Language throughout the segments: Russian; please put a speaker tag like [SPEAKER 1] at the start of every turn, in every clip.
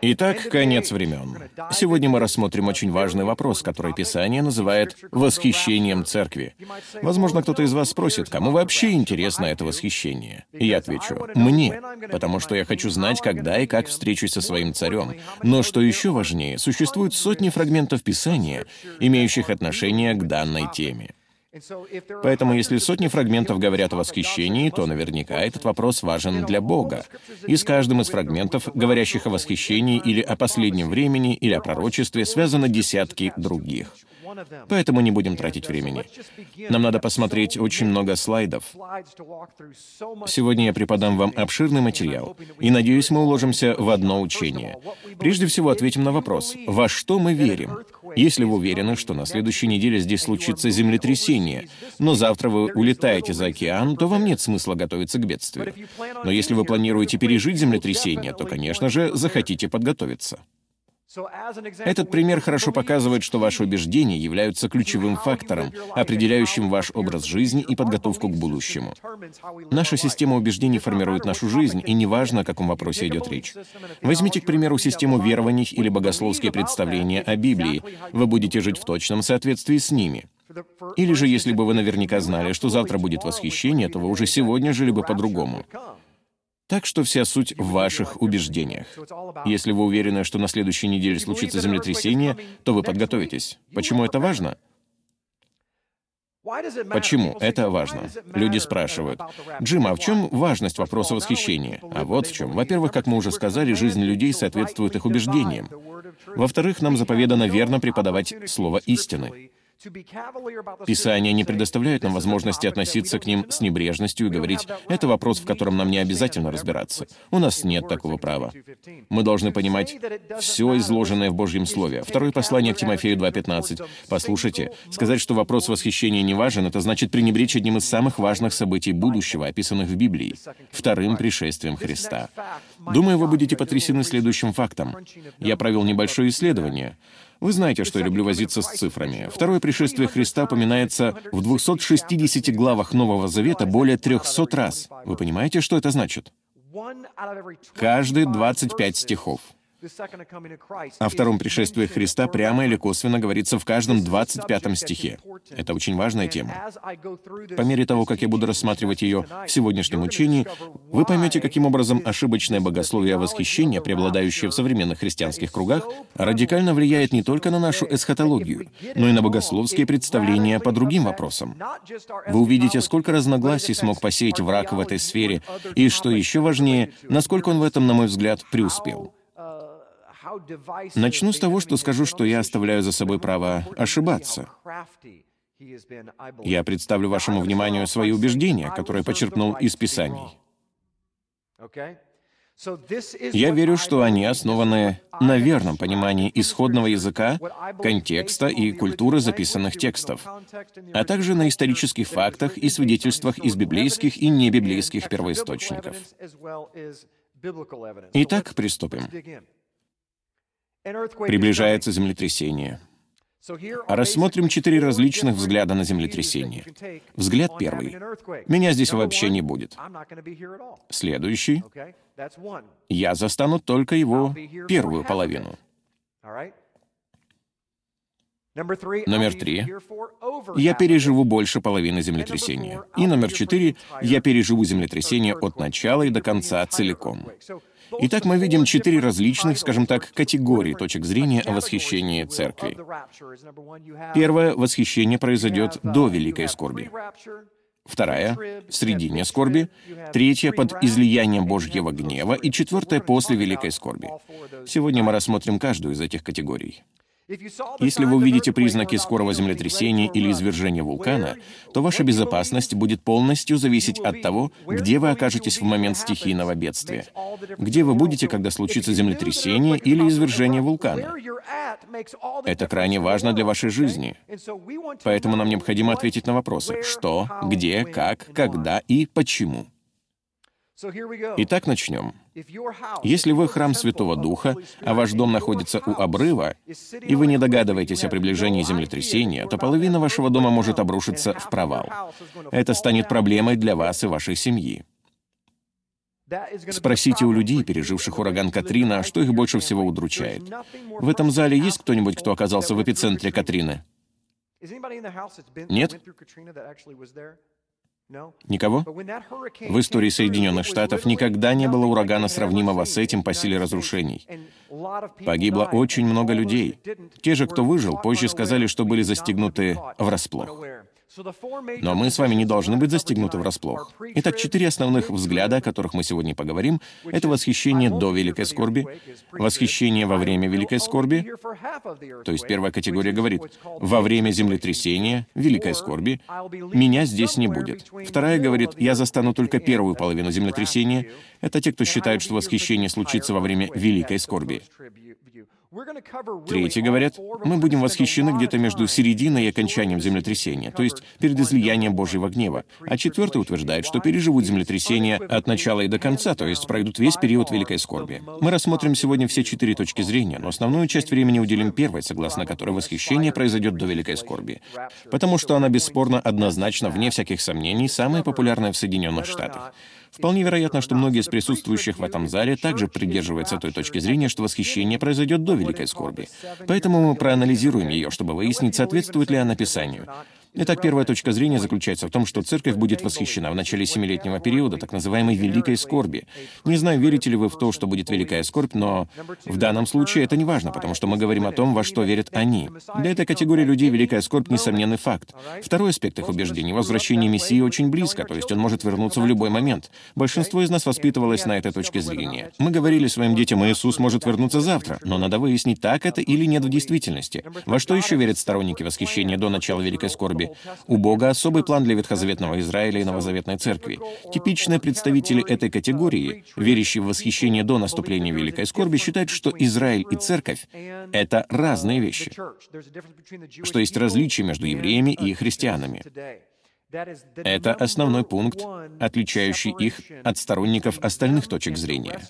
[SPEAKER 1] Итак, конец времен. Сегодня мы рассмотрим очень важный вопрос, который Писание называет «восхищением церкви». Возможно, кто-то из вас спросит, кому вообще интересно это восхищение? И я отвечу, мне, потому что я хочу знать, когда и как встречусь со своим царем. Но что еще важнее, существуют сотни фрагментов Писания, имеющих отношение к данной теме. Поэтому если сотни фрагментов говорят о восхищении, то наверняка этот вопрос важен для Бога. И с каждым из фрагментов, говорящих о восхищении или о последнем времени, или о пророчестве, связаны десятки других. Поэтому не будем тратить времени. Нам надо посмотреть очень много слайдов. Сегодня я преподам вам обширный материал, и надеюсь, мы уложимся в одно учение. Прежде всего ответим на вопрос, во что мы верим? Если вы уверены, что на следующей неделе здесь случится землетрясение, но завтра вы улетаете за океан, то вам нет смысла готовиться к бедствию. Но если вы планируете пережить землетрясение, то, конечно же, захотите подготовиться. Этот пример хорошо показывает, что ваши убеждения являются ключевым фактором, определяющим ваш образ жизни и подготовку к будущему. Наша система убеждений формирует нашу жизнь, и неважно, о каком вопросе идет речь. Возьмите, к примеру, систему верований или богословские представления о Библии. Вы будете жить в точном соответствии с ними. Или же, если бы вы наверняка знали, что завтра будет восхищение, то вы уже сегодня жили бы по-другому. Так что вся суть в ваших убеждениях. Если вы уверены, что на следующей неделе случится землетрясение, то вы подготовитесь. Почему это важно? Почему это важно? Люди спрашивают, «Джим, а в чем важность вопроса восхищения?» А вот в чем. Во-первых, как мы уже сказали, жизнь людей соответствует их убеждениям. Во-вторых, нам заповедано верно преподавать слово истины. Писание не предоставляет нам возможности относиться к ним с небрежностью и говорить, это вопрос, в котором нам не обязательно разбираться. У нас нет такого права. Мы должны понимать все изложенное в Божьем Слове. Второе послание к Тимофею 2.15. Послушайте, сказать, что вопрос восхищения не важен, это значит пренебречь одним из самых важных событий будущего, описанных в Библии — вторым пришествием Христа. Думаю, вы будете потрясены следующим фактом. Я провел небольшое исследование. Вы знаете, что я люблю возиться с цифрами. Второе пришествие Христа упоминается в 260 главах Нового Завета более 300 раз. Вы понимаете, что это значит? Каждые 25 стихов. О втором пришествии Христа прямо или косвенно говорится в каждом 25 стихе. Это очень важная тема. По мере того, как я буду рассматривать ее в сегодняшнем учении, вы поймете, каким образом ошибочное богословие восхищения, преобладающее в современных христианских кругах, радикально влияет не только на нашу эсхатологию, но и на богословские представления по другим вопросам. Вы увидите, сколько разногласий смог посеять враг в этой сфере, и, что еще важнее, насколько он в этом, на мой взгляд, преуспел. Начну с того, что скажу, что я оставляю за собой право ошибаться. Я представлю вашему вниманию свои убеждения, которые почерпнул из Писаний. Я верю, что они основаны на верном понимании исходного языка, контекста и культуры записанных текстов, а также на исторических фактах и свидетельствах из библейских и небиблейских первоисточников. Итак, приступим. Приближается землетрясение. Рассмотрим четыре различных взгляда на землетрясение. Взгляд первый. Меня здесь вообще не будет. Следующий. Я застану только его первую половину. Номер три. Я переживу больше половины землетрясения. И номер четыре. Я переживу землетрясение от начала и до конца целиком. Итак, мы видим четыре различных, скажем так, категории точек зрения о восхищении церкви. Первое — восхищение произойдет до великой скорби. Вторая — в середине скорби. Третья — под излиянием Божьего гнева. И четвертая — после великой скорби. Сегодня мы рассмотрим каждую из этих категорий. Если вы увидите признаки скорого землетрясения или извержения вулкана, то ваша безопасность будет полностью зависеть от того, где вы окажетесь в момент стихийного бедствия, где вы будете, когда случится землетрясение или извержение вулкана. Это крайне важно для вашей жизни. Поэтому нам необходимо ответить на вопросы «что», «где», «как», «когда» и «почему». Итак, начнем. Если вы храм Святого Духа, а ваш дом находится у обрыва, и вы не догадываетесь о приближении землетрясения, то половина вашего дома может обрушиться в провал. Это станет проблемой для вас и вашей семьи. Спросите у людей, переживших ураган Катрина, что их больше всего удручает. В этом зале есть кто-нибудь, кто оказался в эпицентре Катрины? Нет? Никого? В истории Соединенных Штатов никогда не было урагана, сравнимого с этим по силе разрушений. Погибло очень много людей. Те же, кто выжил, позже сказали, что были застегнуты врасплох. Но мы с вами не должны быть застегнуты врасплох. Итак, четыре основных взгляда, о которых мы сегодня поговорим, это восхищение до великой скорби, восхищение во время великой скорби, то есть первая категория говорит, во время землетрясения, великой скорби, меня здесь не будет. Вторая говорит, я застану только первую половину землетрясения. Это те, кто считают, что восхищение случится во время великой скорби. Третьи говорят, мы будем восхищены где-то между серединой и окончанием землетрясения, то есть перед излиянием Божьего гнева. А четвертый утверждает, что переживут землетрясение от начала и до конца, то есть пройдут весь период великой скорби. Мы рассмотрим сегодня все четыре точки зрения, но основную часть времени уделим первой, согласно которой восхищение произойдет до великой скорби. Потому что она бесспорно однозначно, вне всяких сомнений, самая популярная в Соединенных Штатах. Вполне вероятно, что многие из присутствующих в этом зале также придерживаются той точки зрения, что восхищение произойдет до великой скорби. Поэтому мы проанализируем ее, чтобы выяснить, соответствует ли она Писанию. Итак, первая точка зрения заключается в том, что церковь будет восхищена в начале семилетнего периода, так называемой «великой скорби». Не знаю, верите ли вы в то, что будет великая скорбь, но в данном случае это не важно, потому что мы говорим о том, во что верят они. Для этой категории людей великая скорбь — несомненный факт. Второй аспект их убеждений — возвращение Мессии очень близко, то есть он может вернуться в любой момент. Большинство из нас воспитывалось на этой точке зрения. Мы говорили своим детям, Иисус может вернуться завтра, но надо выяснить, так это или нет в действительности. Во что еще верят сторонники восхищения до начала великой скорби? У Бога особый план для ветхозаветного Израиля и новозаветной церкви. Типичные представители этой категории, верящие в восхищение до наступления великой скорби, считают, что Израиль и церковь — это разные вещи, что есть различия между евреями и христианами. Это основной пункт, отличающий их от сторонников остальных точек зрения.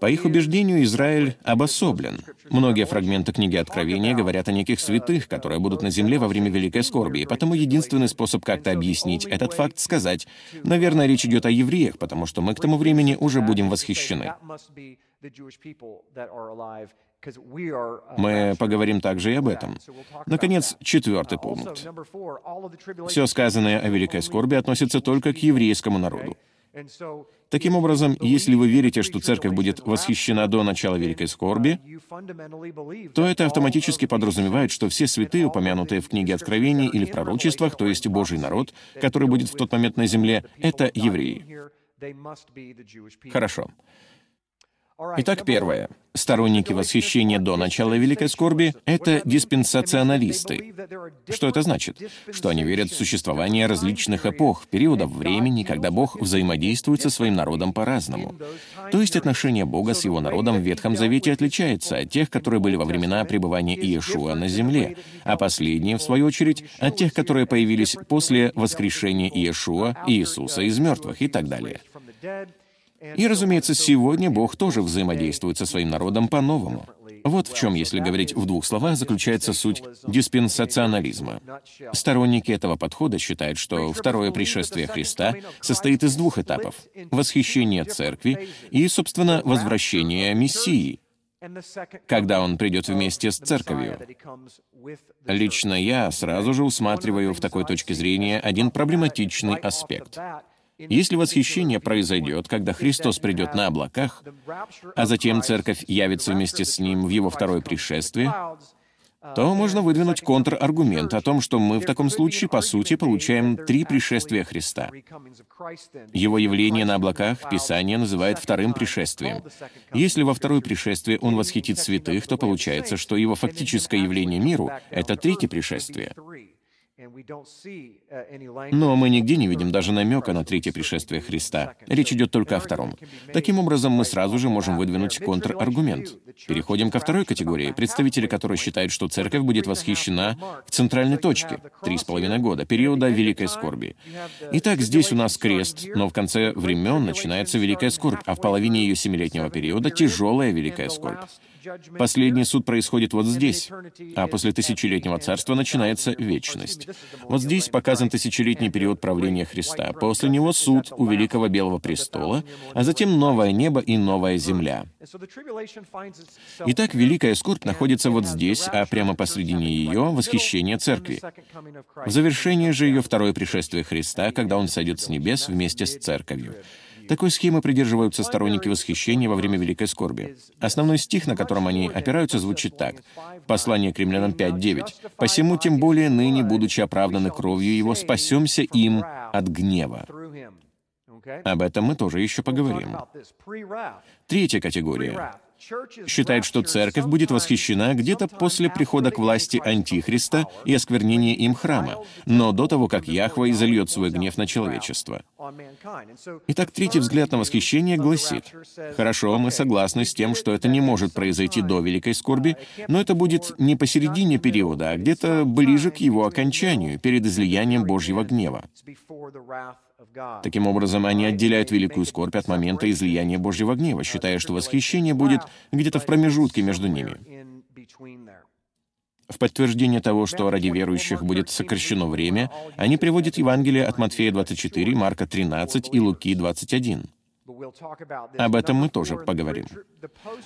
[SPEAKER 1] По их убеждению, Израиль обособлен. Многие фрагменты книги Откровения говорят о неких святых, которые будут на земле во время Великой Скорби, и потому единственный способ как-то объяснить этот факт — сказать, наверное, речь идет о евреях, потому что мы к тому времени уже будем восхищены. Мы поговорим также и об этом. Наконец, четвертый пункт. Все сказанное о великой скорби относится только к еврейскому народу. Таким образом, если вы верите, что церковь будет восхищена до начала Великой Скорби, то это автоматически подразумевает, что все святые, упомянутые в книге Откровений или в пророчествах, то есть Божий народ, который будет в тот момент на земле, это евреи. Хорошо. Итак, первое. Сторонники восхищения до начала Великой Скорби — это диспенсационалисты. Что это значит? Что они верят в существование различных эпох, периодов времени, когда Бог взаимодействует со своим народом по-разному. То есть отношение Бога с его народом в Ветхом Завете отличается от тех, которые были во времена пребывания Иешуа на земле, а последние, в свою очередь, от тех, которые появились после воскрешения Иешуа, Иисуса из мертвых и так далее. И, разумеется, сегодня Бог тоже взаимодействует со своим народом по-новому. Вот в чем, если говорить в двух словах, заключается суть диспенсационализма. Сторонники этого подхода считают, что второе пришествие Христа состоит из двух этапов — восхищение церкви и, собственно, возвращение Мессии, когда он придет вместе с церковью. Лично я сразу же усматриваю в такой точке зрения один проблематичный аспект — если восхищение произойдет, когда Христос придет на облаках, а затем церковь явится вместе с Ним в Его второе пришествие, то можно выдвинуть контраргумент о том, что мы в таком случае, по сути, получаем три пришествия Христа. Его явление на облаках Писание называет вторым пришествием. Если во второе пришествие Он восхитит святых, то получается, что Его фактическое явление миру — это третье пришествие. Uh, Но мы нигде не видим даже намека на третье пришествие Христа. Речь идет только о втором. Таким образом, мы сразу же можем выдвинуть контраргумент. Переходим ко второй категории, представители которой считают, что церковь будет восхищена в центральной точке, три с половиной года, периода Великой Скорби. Итак, здесь у нас крест, но в конце времен начинается Великая Скорбь, а в половине ее семилетнего периода — тяжелая Великая Скорбь. Последний суд происходит вот здесь, а после тысячелетнего царства начинается вечность. Вот здесь показан тысячелетний период правления Христа. После него суд у Великого Белого престола, а затем новое небо и новая земля. Итак, Великая скорбь находится вот здесь, а прямо посредине ее — восхищение Церкви. В завершении же ее второе пришествие Христа, когда Он сойдет с небес вместе с Церковью. Такой схемы придерживаются сторонники восхищения во время Великой Скорби. Основной стих, на котором они опираются, звучит так. Послание к римлянам 5.9. «Посему тем более ныне, будучи оправданы кровью Его, спасемся им от гнева». Об этом мы тоже еще поговорим. Третья категория считает, что церковь будет восхищена где-то после прихода к власти Антихриста и осквернения им храма, но до того, как Яхва изольет свой гнев на человечество. Итак, третий взгляд на восхищение гласит, «Хорошо, мы согласны с тем, что это не может произойти до Великой Скорби, но это будет не посередине периода, а где-то ближе к его окончанию, перед излиянием Божьего гнева». Таким образом, они отделяют великую скорбь от момента излияния Божьего гнева, считая, что восхищение будет где-то в промежутке между ними. В подтверждение того, что ради верующих будет сокращено время, они приводят Евангелие от Матфея 24, Марка 13 и Луки 21. Об этом мы тоже поговорим.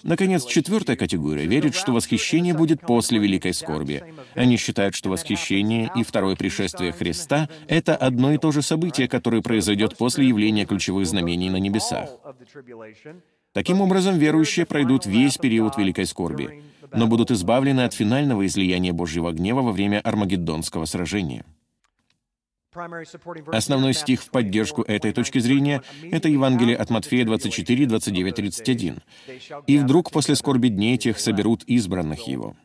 [SPEAKER 1] Наконец, четвертая категория верит, что восхищение будет после великой скорби. Они считают, что восхищение и второе пришествие Христа — это одно и то же событие, которое произойдет после явления ключевых знамений на небесах. Таким образом, верующие пройдут весь период великой скорби, но будут избавлены от финального излияния Божьего гнева во время Армагеддонского сражения. Основной стих в поддержку этой точки зрения — это Евангелие от Матфея 24, 29, 31. «И вдруг после скорби дней тех соберут избранных его».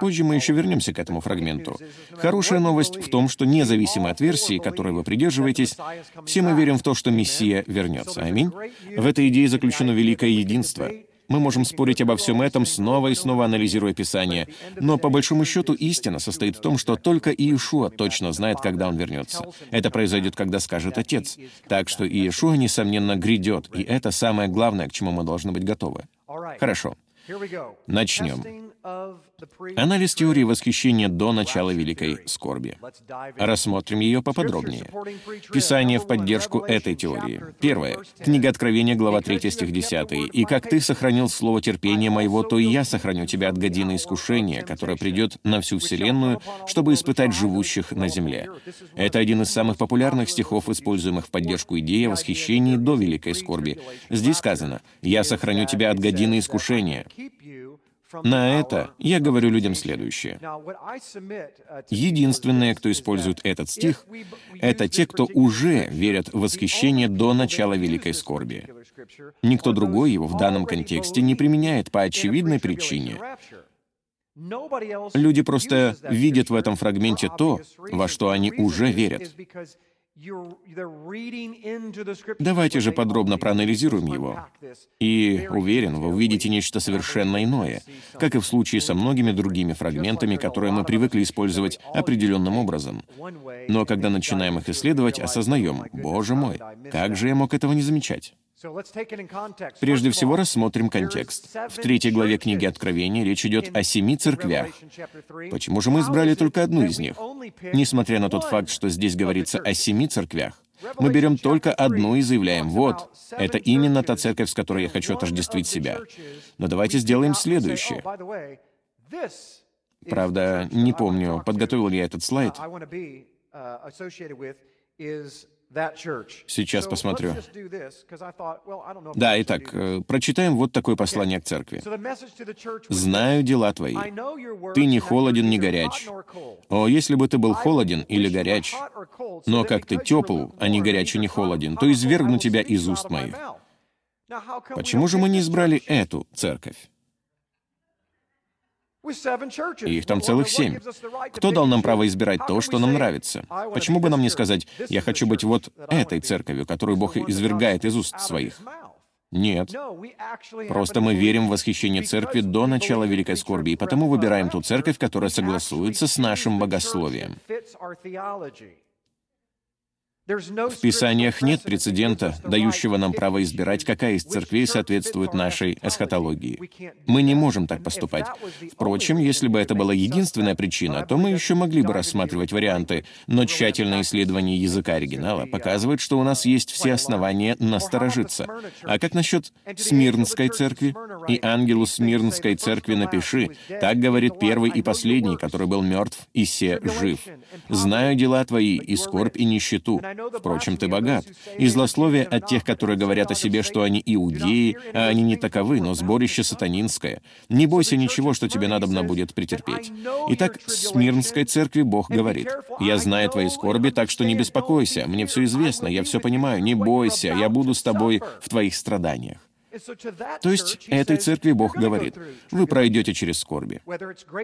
[SPEAKER 1] Позже мы еще вернемся к этому фрагменту. Хорошая новость в том, что независимо от версии, которой вы придерживаетесь, все мы верим в то, что Мессия вернется. Аминь. В этой идее заключено великое единство. Мы можем спорить обо всем этом, снова и снова анализируя Писание. Но по большому счету истина состоит в том, что только Иешуа точно знает, когда он вернется. Это произойдет, когда скажет Отец. Так что Иешуа, несомненно, грядет, и это самое главное, к чему мы должны быть готовы. Хорошо. Начнем. Анализ теории восхищения до начала Великой Скорби. Рассмотрим ее поподробнее. Писание в поддержку этой теории. Первое. Книга Откровения, глава 3, стих 10. «И как ты сохранил слово терпения моего, то и я сохраню тебя от годины искушения, которое придет на всю Вселенную, чтобы испытать живущих на земле». Это один из самых популярных стихов, используемых в поддержку идеи о восхищении до Великой Скорби. Здесь сказано «Я сохраню тебя от годины искушения». На это я говорю людям следующее. Единственные, кто использует этот стих, это те, кто уже верят в восхищение до начала великой скорби. Никто другой его в данном контексте не применяет по очевидной причине. Люди просто видят в этом фрагменте то, во что они уже верят. Давайте же подробно проанализируем его. И, уверен, вы увидите нечто совершенно иное, как и в случае со многими другими фрагментами, которые мы привыкли использовать определенным образом. Но когда начинаем их исследовать, осознаем, «Боже мой, как же я мог этого не замечать?» Прежде всего рассмотрим контекст. В третьей главе книги Откровения речь идет о семи церквях. Почему же мы избрали только одну из них? Несмотря на тот факт, что здесь говорится о семи церквях, мы берем только одну и заявляем, вот, это именно та церковь, с которой я хочу отождествить себя. Но давайте сделаем следующее. Правда, не помню, подготовил ли я этот слайд. Сейчас посмотрю. Да, итак, э, прочитаем вот такое послание к церкви. «Знаю дела твои. Ты не холоден, не горяч. О, если бы ты был холоден или горяч, но как ты тепл, а не горяч и не холоден, то извергну тебя из уст моих». Почему же мы не избрали эту церковь? И их там целых семь. Кто дал нам право избирать то, что нам нравится? Почему бы нам не сказать, я хочу быть вот этой церковью, которую Бог извергает из уст своих? Нет. Просто мы верим в восхищение церкви до начала Великой Скорби, и потому выбираем ту церковь, которая согласуется с нашим богословием. В Писаниях нет прецедента, дающего нам право избирать, какая из церквей соответствует нашей эсхатологии. Мы не можем так поступать. Впрочем, если бы это была единственная причина, то мы еще могли бы рассматривать варианты, но тщательное исследование языка оригинала показывает, что у нас есть все основания насторожиться. А как насчет Смирнской церкви? «И ангелу Смирнской церкви напиши, так говорит первый и последний, который был мертв, и се жив. Знаю дела твои, и скорбь, и нищету, Впрочем, ты богат. И злословие от тех, которые говорят о себе, что они иудеи, а они не таковы, но сборище сатанинское. Не бойся ничего, что тебе надобно будет претерпеть. Итак, Смирнской церкви Бог говорит, «Я знаю твои скорби, так что не беспокойся, мне все известно, я все понимаю, не бойся, я буду с тобой в твоих страданиях». То есть этой церкви Бог говорит, вы пройдете через скорби.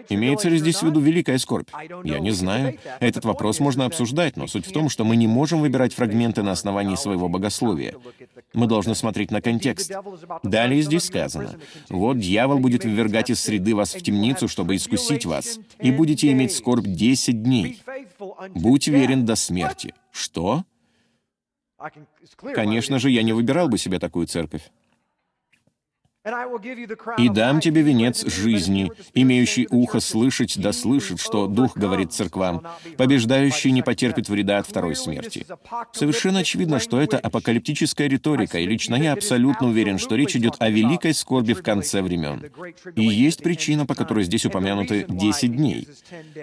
[SPEAKER 1] Имеется ли здесь в виду великая скорбь? Я не знаю. Этот вопрос можно обсуждать, но суть в том, что мы не можем выбирать фрагменты на основании своего богословия. Мы должны смотреть на контекст. Далее здесь сказано, «Вот дьявол будет ввергать из среды вас в темницу, чтобы искусить вас, и будете иметь скорбь десять дней. Будь верен до смерти». Что? Конечно же, я не выбирал бы себе такую церковь. «И дам тебе венец жизни, имеющий ухо слышать да слышит, что Дух говорит церквам. Побеждающий не потерпит вреда от второй смерти». Совершенно очевидно, что это апокалиптическая риторика, и лично я абсолютно уверен, что речь идет о великой скорби в конце времен. И есть причина, по которой здесь упомянуты 10 дней.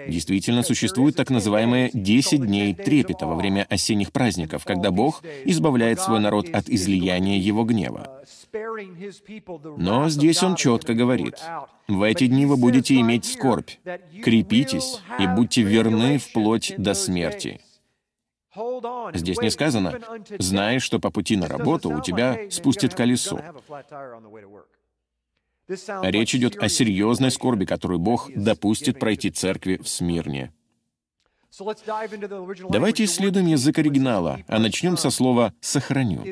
[SPEAKER 1] Действительно, существует так называемые 10 дней трепета во время осенних праздников, когда Бог избавляет свой народ от излияния его гнева. Но здесь он четко говорит, «В эти дни вы будете иметь скорбь. Крепитесь и будьте верны вплоть до смерти». Здесь не сказано, «Знаешь, что по пути на работу у тебя спустит колесо». Речь идет о серьезной скорби, которую Бог допустит пройти церкви в Смирне. Давайте исследуем язык оригинала, а начнем со слова «сохраню».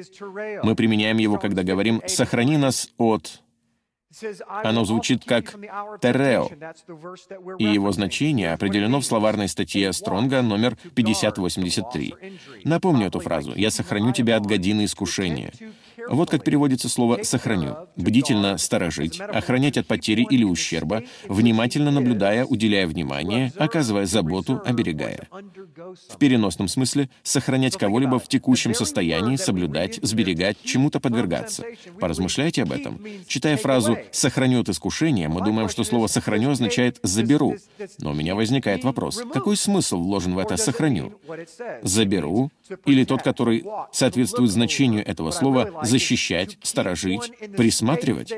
[SPEAKER 1] Мы применяем его, когда говорим «сохрани нас от...» Оно звучит как «терео», и его значение определено в словарной статье Стронга номер 5083. Напомню эту фразу «Я сохраню тебя от годины искушения». Вот как переводится слово «сохраню». Бдительно сторожить, охранять от потери или ущерба, внимательно наблюдая, уделяя внимание, оказывая заботу, оберегая. В переносном смысле сохранять кого-либо в текущем состоянии, соблюдать, сберегать, чему-то подвергаться. Поразмышляйте об этом. Читая фразу «сохраню от искушения», мы думаем, что слово «сохраню» означает «заберу». Но у меня возникает вопрос, какой смысл вложен в это «сохраню»? «Заберу» или тот, который соответствует значению этого слова защищать, сторожить, присматривать.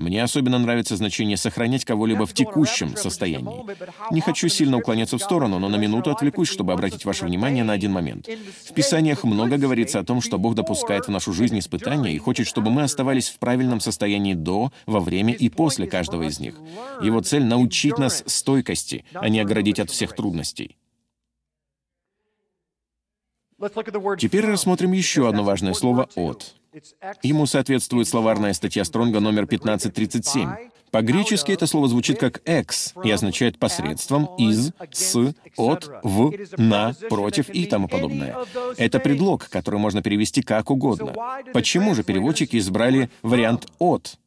[SPEAKER 1] Мне особенно нравится значение «сохранять кого-либо в текущем состоянии». Не хочу сильно уклоняться в сторону, но на минуту отвлекусь, чтобы обратить ваше внимание на один момент. В Писаниях много говорится о том, что Бог допускает в нашу жизнь испытания и хочет, чтобы мы оставались в правильном состоянии до, во время и после каждого из них. Его цель — научить нас стойкости, а не оградить от всех трудностей. Теперь рассмотрим еще одно важное слово «от». Ему соответствует словарная статья Стронга номер 1537. По-гречески это слово звучит как «экс» и означает «посредством», «из», «с», «от», «в», «на», «против» и тому подобное. Это предлог, который можно перевести как угодно. Почему же переводчики избрали вариант «от»?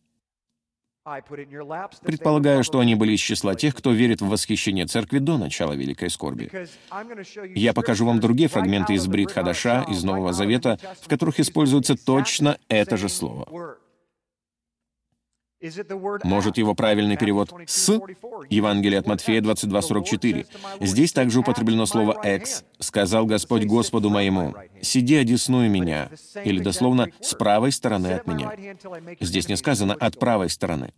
[SPEAKER 1] Предполагаю, что они были из числа тех, кто верит в восхищение церкви до начала Великой Скорби. Я покажу вам другие фрагменты из Брит Хадаша, из Нового Завета, в которых используется точно это же слово. Может, его правильный перевод «с» Евангелие от Матфея 22.44. Здесь также употреблено слово «экс». «Сказал Господь Господу моему, сиди одесную меня», или дословно «с правой стороны от меня». Здесь не сказано «от правой стороны».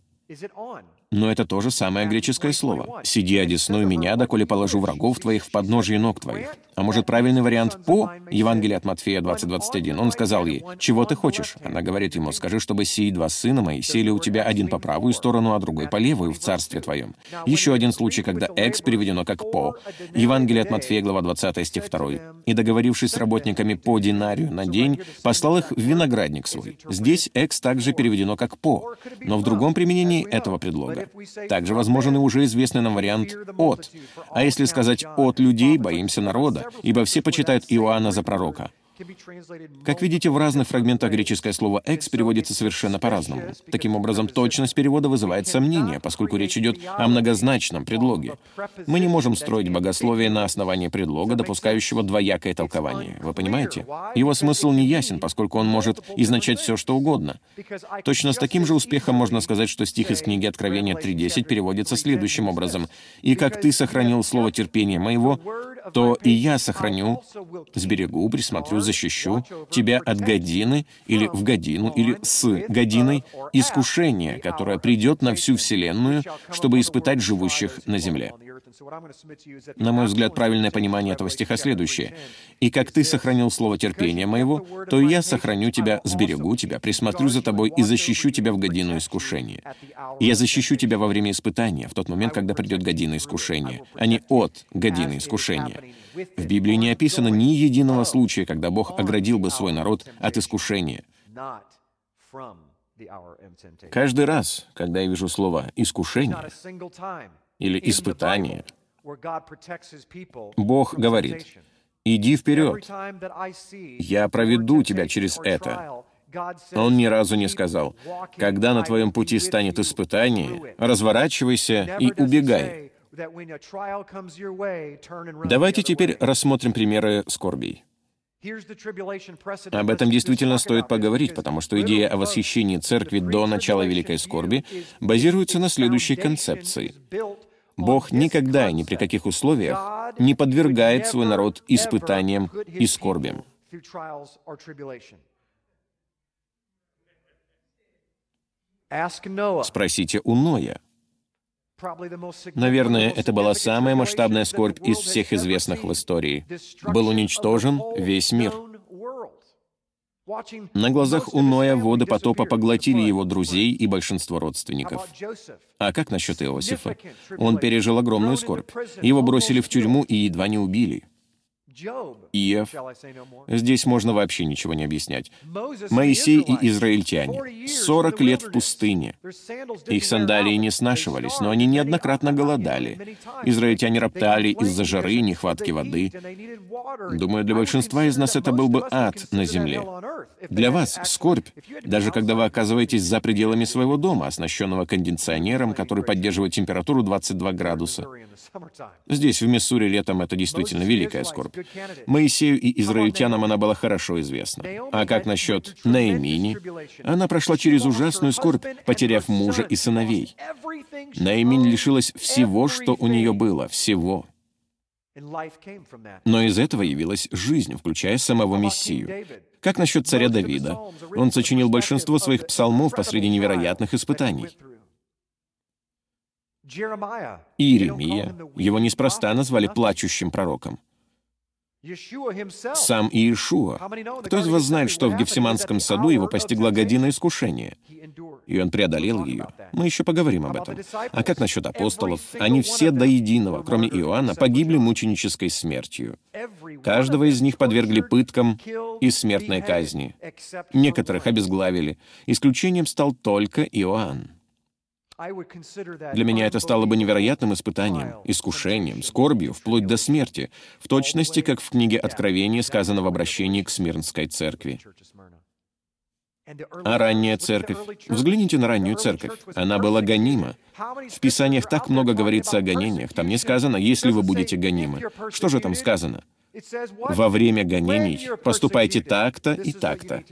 [SPEAKER 1] Но это то же самое греческое слово. «Сиди одесную меня, доколе положу врагов твоих в подножие ног твоих». А может, правильный вариант по Евангелие от Матфея 20.21? Он сказал ей, «Чего ты хочешь?» Она говорит ему, «Скажи, чтобы сии два сына мои сели у тебя один по правую сторону, а другой по левую в царстве твоем». Еще один случай, когда «экс» переведено как «по». Евангелие от Матфея, глава 20, стих 2. «И, договорившись с работниками по динарию на день, послал их в виноградник свой». Здесь «экс» также переведено как «по». Но в другом применении этого предлога. Также возможен и уже известный нам вариант «от». А если сказать «от людей, боимся народа, ибо все почитают Иоанна за пророка». Как видите, в разных фрагментах греческое слово «экс» переводится совершенно по-разному. Таким образом, точность перевода вызывает сомнения, поскольку речь идет о многозначном предлоге. Мы не можем строить богословие на основании предлога, допускающего двоякое толкование. Вы понимаете? Его смысл не ясен, поскольку он может изначать все, что угодно. Точно с таким же успехом можно сказать, что стих из книги Откровения 3.10 переводится следующим образом. «И как ты сохранил слово терпения моего, то и я сохраню, сберегу, присмотрю, защищу тебя от годины или в годину или с годиной искушения, которое придет на всю Вселенную, чтобы испытать живущих на земле. На мой взгляд, правильное понимание этого стиха следующее. «И как ты сохранил слово терпения моего, то и я сохраню тебя, сберегу тебя, присмотрю за тобой и защищу тебя в годину искушения. Я защищу тебя во время испытания, в тот момент, когда придет година искушения, а не от годины искушения». В Библии не описано ни единого случая, когда Бог оградил бы свой народ от искушения. Каждый раз, когда я вижу слово «искушение», или испытание, Бог говорит, «Иди вперед, я проведу тебя через это». Он ни разу не сказал, «Когда на твоем пути станет испытание, разворачивайся и убегай». Давайте теперь рассмотрим примеры скорбей. Об этом действительно стоит поговорить, потому что идея о восхищении церкви до начала Великой Скорби базируется на следующей концепции. Бог никогда и ни при каких условиях не подвергает свой народ испытаниям и скорбям. Спросите у Ноя. Наверное, это была самая масштабная скорбь из всех известных в истории. Был уничтожен весь мир. На глазах у Ноя воды потопа поглотили его друзей и большинство родственников. А как насчет Иосифа? Он пережил огромную скорбь. Его бросили в тюрьму и едва не убили. Иов. Здесь можно вообще ничего не объяснять. Моисей и израильтяне. 40 лет в пустыне. Их сандалии не снашивались, но они неоднократно голодали. Израильтяне роптали из-за жары и нехватки воды. Думаю, для большинства из нас это был бы ад на земле. Для вас скорбь, даже когда вы оказываетесь за пределами своего дома, оснащенного кондиционером, который поддерживает температуру 22 градуса. Здесь, в Миссури, летом это действительно великая скорбь. Моисею и израильтянам она была хорошо известна. А как насчет Наимини? Она прошла через ужасную скорбь, потеряв мужа и сыновей. Наиминь лишилась всего, что у нее было, всего. Но из этого явилась жизнь, включая самого Мессию. Как насчет царя Давида? Он сочинил большинство своих псалмов посреди невероятных испытаний. Иеремия, его неспроста назвали плачущим пророком. Сам Иешуа. Кто из вас знает, что в Гефсиманском саду его постигла година искушения? И он преодолел ее. Мы еще поговорим об этом. А как насчет апостолов? Они все до единого, кроме Иоанна, погибли мученической смертью. Каждого из них подвергли пыткам и смертной казни. Некоторых обезглавили. Исключением стал только Иоанн. Для меня это стало бы невероятным испытанием, искушением, скорбью, вплоть до смерти, в точности, как в книге Откровения сказано в обращении к Смирнской церкви. А ранняя церковь? Взгляните на раннюю церковь. Она была гонима. В Писаниях так много говорится о гонениях. Там не сказано, если вы будете гонимы. Что же там сказано? Во время гонений поступайте так-то и так-то.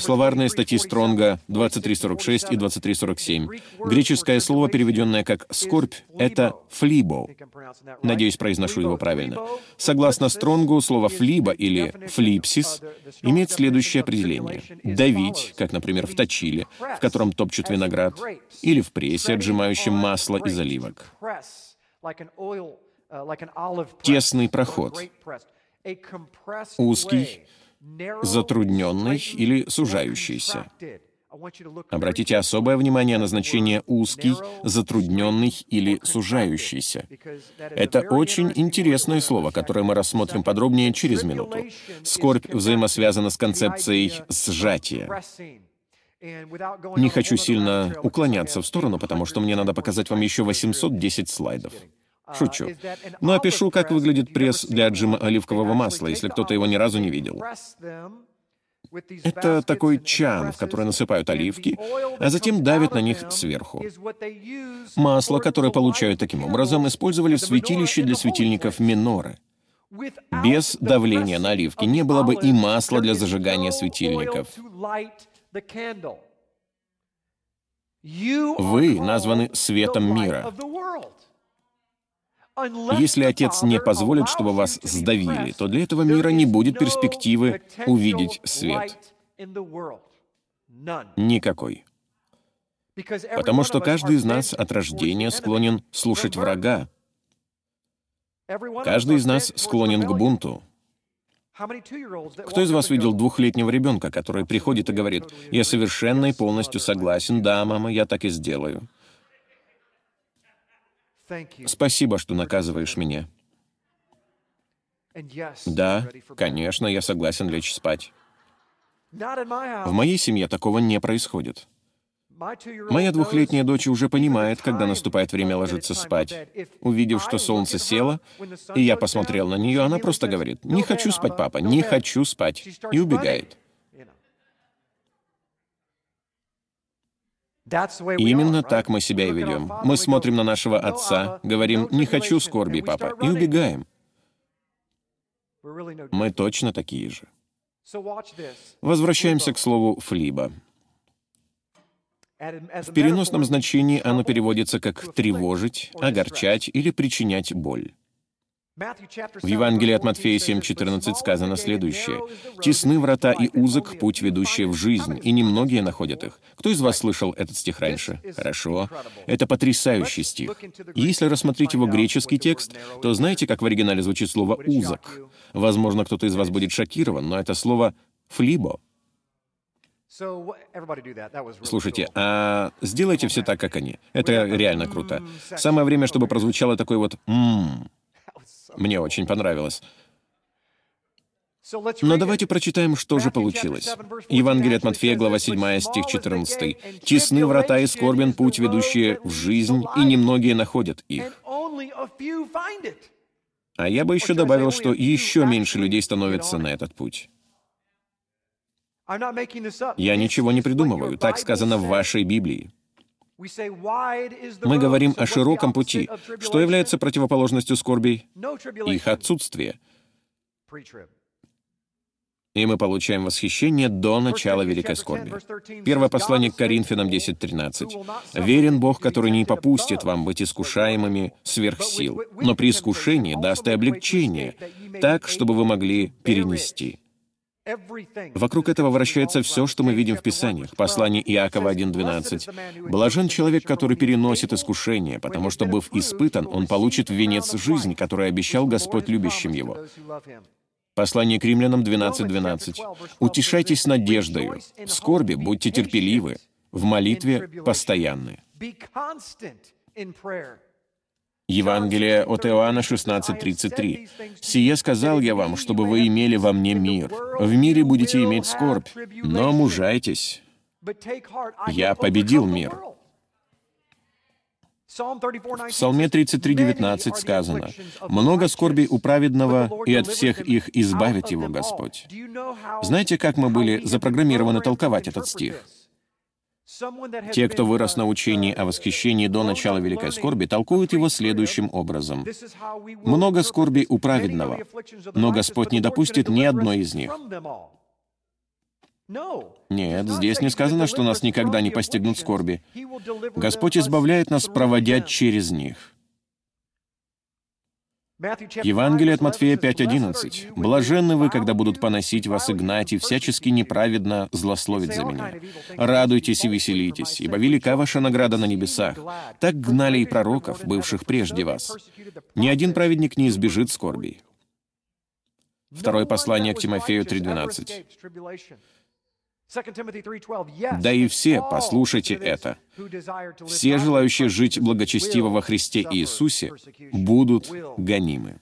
[SPEAKER 1] Словарные статьи Стронга 2346 и 2347. Греческое слово, переведенное как «скорбь», — это «флибо». Надеюсь, произношу его правильно. Согласно Стронгу, слово «флиба» или «флипсис» имеет следующее определение. «Давить», как, например, в точиле, в котором топчут виноград, или в прессе, отжимающем масло из оливок. Тесный проход. Узкий, затрудненный или сужающийся. Обратите особое внимание на значение «узкий», «затрудненный» или «сужающийся». Это очень интересное слово, которое мы рассмотрим подробнее через минуту. Скорбь взаимосвязана с концепцией «сжатия». Не хочу сильно уклоняться в сторону, потому что мне надо показать вам еще 810 слайдов. Шучу. Но опишу, как выглядит пресс для отжима оливкового масла, если кто-то его ни разу не видел. Это такой чан, в который насыпают оливки, а затем давят на них сверху. Масло, которое получают таким образом, использовали в святилище для светильников миноры. Без давления на оливки не было бы и масла для зажигания светильников. Вы названы светом мира. Если Отец не позволит, чтобы вас сдавили, то для этого мира не будет перспективы увидеть свет. Никакой. Потому что каждый из нас от рождения склонен слушать врага. Каждый из нас склонен к бунту. Кто из вас видел двухлетнего ребенка, который приходит и говорит, «Я совершенно и полностью согласен, да, мама, я так и сделаю». Спасибо, что наказываешь меня. Да, конечно, я согласен лечь спать. В моей семье такого не происходит. Моя двухлетняя дочь уже понимает, когда наступает время ложиться спать. Увидев, что солнце село, и я посмотрел на нее, она просто говорит, «Не хочу спать, папа, не хочу спать», и убегает. Именно так мы себя и ведем. Мы смотрим на нашего отца, говорим «не хочу скорби, папа», и убегаем. Мы точно такие же. Возвращаемся к слову «флиба». В переносном значении оно переводится как «тревожить», «огорчать» или «причинять боль». В Евангелии от Матфея 7.14 сказано следующее. «Тесны врата и узок путь, ведущий в жизнь, и немногие находят их». Кто из вас слышал этот стих раньше? Хорошо. Это потрясающий стих. Если рассмотреть его греческий текст, то знаете, как в оригинале звучит слово «узок»? Возможно, кто-то из вас будет шокирован, но это слово «флибо». Слушайте, а сделайте все так, как они. Это реально круто. Самое время, чтобы прозвучало такое вот «ммм». Мне очень понравилось. Но давайте прочитаем, что же получилось. Евангелие от Матфея, глава 7, стих 14. «Тесны врата и скорбен путь, ведущие в жизнь, и немногие находят их». А я бы еще добавил, что еще меньше людей становятся на этот путь. Я ничего не придумываю, так сказано в вашей Библии. Мы говорим о широком пути, что является противоположностью скорбей, их отсутствие. И мы получаем восхищение до начала великой скорби. Первое послание к Коринфянам 10.13. «Верен Бог, который не попустит вам быть искушаемыми сверх сил, но при искушении даст и облегчение, так, чтобы вы могли перенести». Вокруг этого вращается все, что мы видим в Писаниях. Послание Иакова 1.12. «Блажен человек, который переносит искушение, потому что, быв испытан, он получит в венец жизнь, которую обещал Господь любящим его». Послание к римлянам 12.12. 12. «Утешайтесь надеждою, в скорби будьте терпеливы, в молитве постоянны». Евангелие от Иоанна 16:33. «Сие сказал я вам, чтобы вы имели во мне мир. В мире будете иметь скорбь, но мужайтесь. Я победил мир». В Псалме 33:19 сказано, «Много скорбей у праведного, и от всех их избавит его Господь». Знаете, как мы были запрограммированы толковать этот стих? Те, кто вырос на учении о восхищении до начала Великой Скорби, толкуют его следующим образом. «Много скорби у праведного, но Господь не допустит ни одной из них». Нет, здесь не сказано, что нас никогда не постигнут скорби. Господь избавляет нас, проводя через них. Евангелие от Матфея 5.11. «Блаженны вы, когда будут поносить вас и гнать, и всячески неправедно злословить за меня. Радуйтесь и веселитесь, ибо велика ваша награда на небесах. Так гнали и пророков, бывших прежде вас. Ни один праведник не избежит скорбей». Второе послание к Тимофею 3.12. Да и все, послушайте это, все желающие жить благочестиво во Христе Иисусе будут гонимы.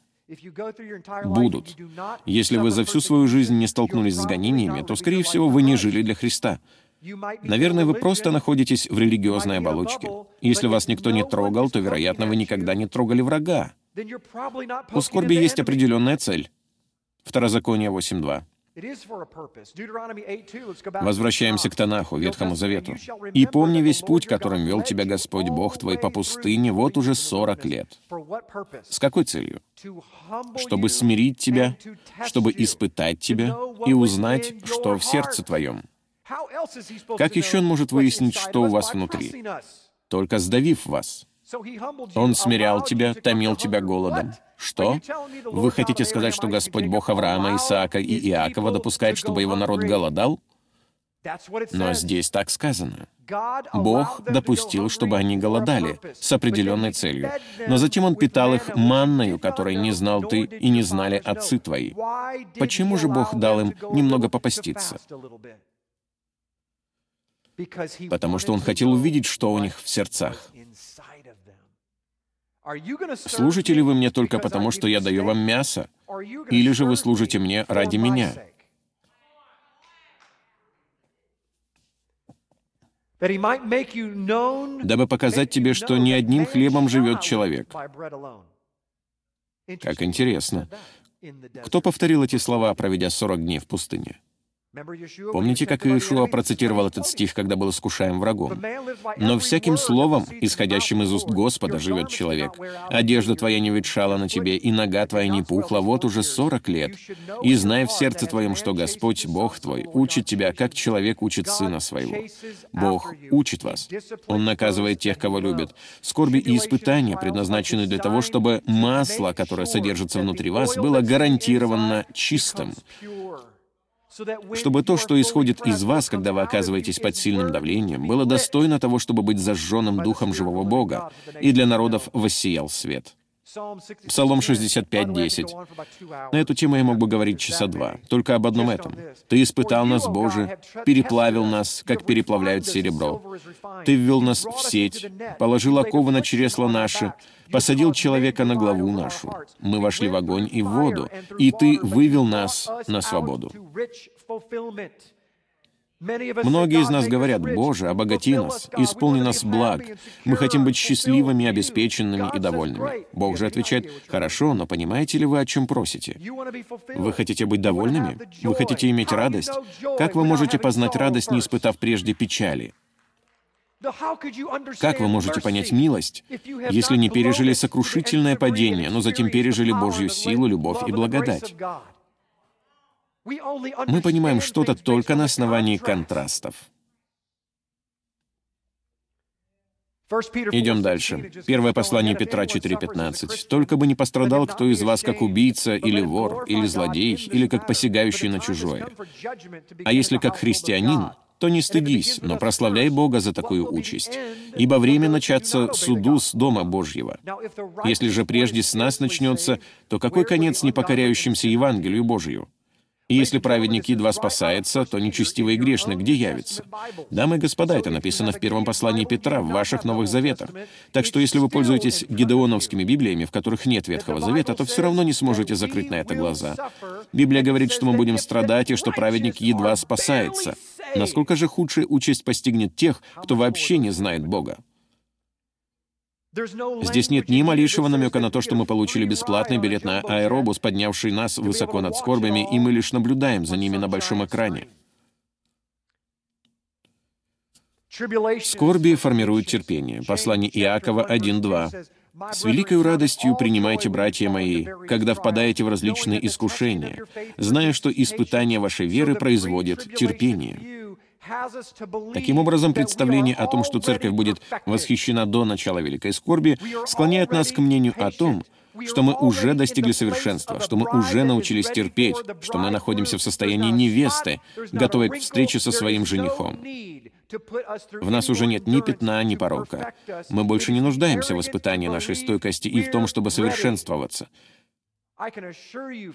[SPEAKER 1] Будут. Если вы за всю свою жизнь не столкнулись с гонениями, то, скорее всего, вы не жили для Христа. Наверное, вы просто находитесь в религиозной оболочке. Если вас никто не трогал, то, вероятно, вы никогда не трогали врага. У скорби есть определенная цель. Второзаконие 8.2. Возвращаемся к Танаху, Ветхому Завету. «И помни весь путь, которым вел тебя Господь Бог твой по пустыне вот уже сорок лет». С какой целью? Чтобы смирить тебя, чтобы испытать тебя и узнать, что в сердце твоем. Как еще он может выяснить, что у вас внутри? Только сдавив вас. Он смирял тебя, томил тебя голодом. Что? Вы хотите сказать, что Господь Бог Авраама, Исаака и Иакова допускает, чтобы его народ голодал? Но здесь так сказано. Бог допустил, чтобы они голодали с определенной целью. Но затем Он питал их манною, которой не знал ты и не знали отцы твои. Почему же Бог дал им немного попаститься? Потому что Он хотел увидеть, что у них в сердцах. Служите ли вы мне только потому, что я даю вам мясо? Или же вы служите мне ради меня? Дабы показать тебе, что не одним хлебом живет человек. Как интересно. Кто повторил эти слова, проведя 40 дней в пустыне? Помните, как Иешуа процитировал этот стих, когда был искушаем врагом? «Но всяким словом, исходящим из уст Господа, живет человек. Одежда твоя не ветшала на тебе, и нога твоя не пухла вот уже сорок лет. И знай в сердце твоем, что Господь, Бог твой, учит тебя, как человек учит сына своего. Бог учит вас. Он наказывает тех, кого любит. Скорби и испытания предназначены для того, чтобы масло, которое содержится внутри вас, было гарантированно чистым чтобы то, что исходит из вас, когда вы оказываетесь под сильным давлением, было достойно того, чтобы быть зажженным духом живого Бога, и для народов воссиял свет. Псалом 65, 10. На эту тему я мог бы говорить часа два, только об одном этом. «Ты испытал нас, Боже, переплавил нас, как переплавляют серебро. Ты ввел нас в сеть, положил оковы на чресла наши, посадил человека на главу нашу. Мы вошли в огонь и в воду, и Ты вывел нас на свободу». Многие из нас говорят, «Боже, обогати нас, исполни нас благ. Мы хотим быть счастливыми, обеспеченными и довольными». Бог же отвечает, «Хорошо, но понимаете ли вы, о чем просите? Вы хотите быть довольными? Вы хотите иметь радость? Как вы можете познать радость, не испытав прежде печали?» Как вы можете понять милость, если не пережили сокрушительное падение, но затем пережили Божью силу, любовь и благодать? Мы понимаем что-то только на основании контрастов. Идем дальше. Первое послание Петра 4.15. «Только бы не пострадал кто из вас как убийца, или вор, или злодей, или как посягающий на чужое. А если как христианин, то не стыдись, но прославляй Бога за такую участь. Ибо время начаться суду с Дома Божьего. Если же прежде с нас начнется, то какой конец непокоряющимся Евангелию Божию? И если праведник едва спасается, то нечестивый и грешный где явится? Дамы и господа, это написано в первом послании Петра, в ваших Новых Заветах. Так что если вы пользуетесь гидеоновскими Библиями, в которых нет Ветхого Завета, то все равно не сможете закрыть на это глаза. Библия говорит, что мы будем страдать, и что праведник едва спасается. Насколько же худшая участь постигнет тех, кто вообще не знает Бога? Здесь нет ни малейшего намека на то, что мы получили бесплатный билет на аэробус, поднявший нас высоко над скорбями, и мы лишь наблюдаем за ними на большом экране. Скорби формируют терпение. Послание Иакова 1.2. «С великой радостью принимайте, братья мои, когда впадаете в различные искушения, зная, что испытание вашей веры производит терпение». Таким образом, представление о том, что церковь будет восхищена до начала Великой Скорби, склоняет нас к мнению о том, что мы уже достигли совершенства, что мы уже научились терпеть, что мы находимся в состоянии невесты, готовой к встрече со своим женихом. В нас уже нет ни пятна, ни порока. Мы больше не нуждаемся в испытании нашей стойкости и в том, чтобы совершенствоваться.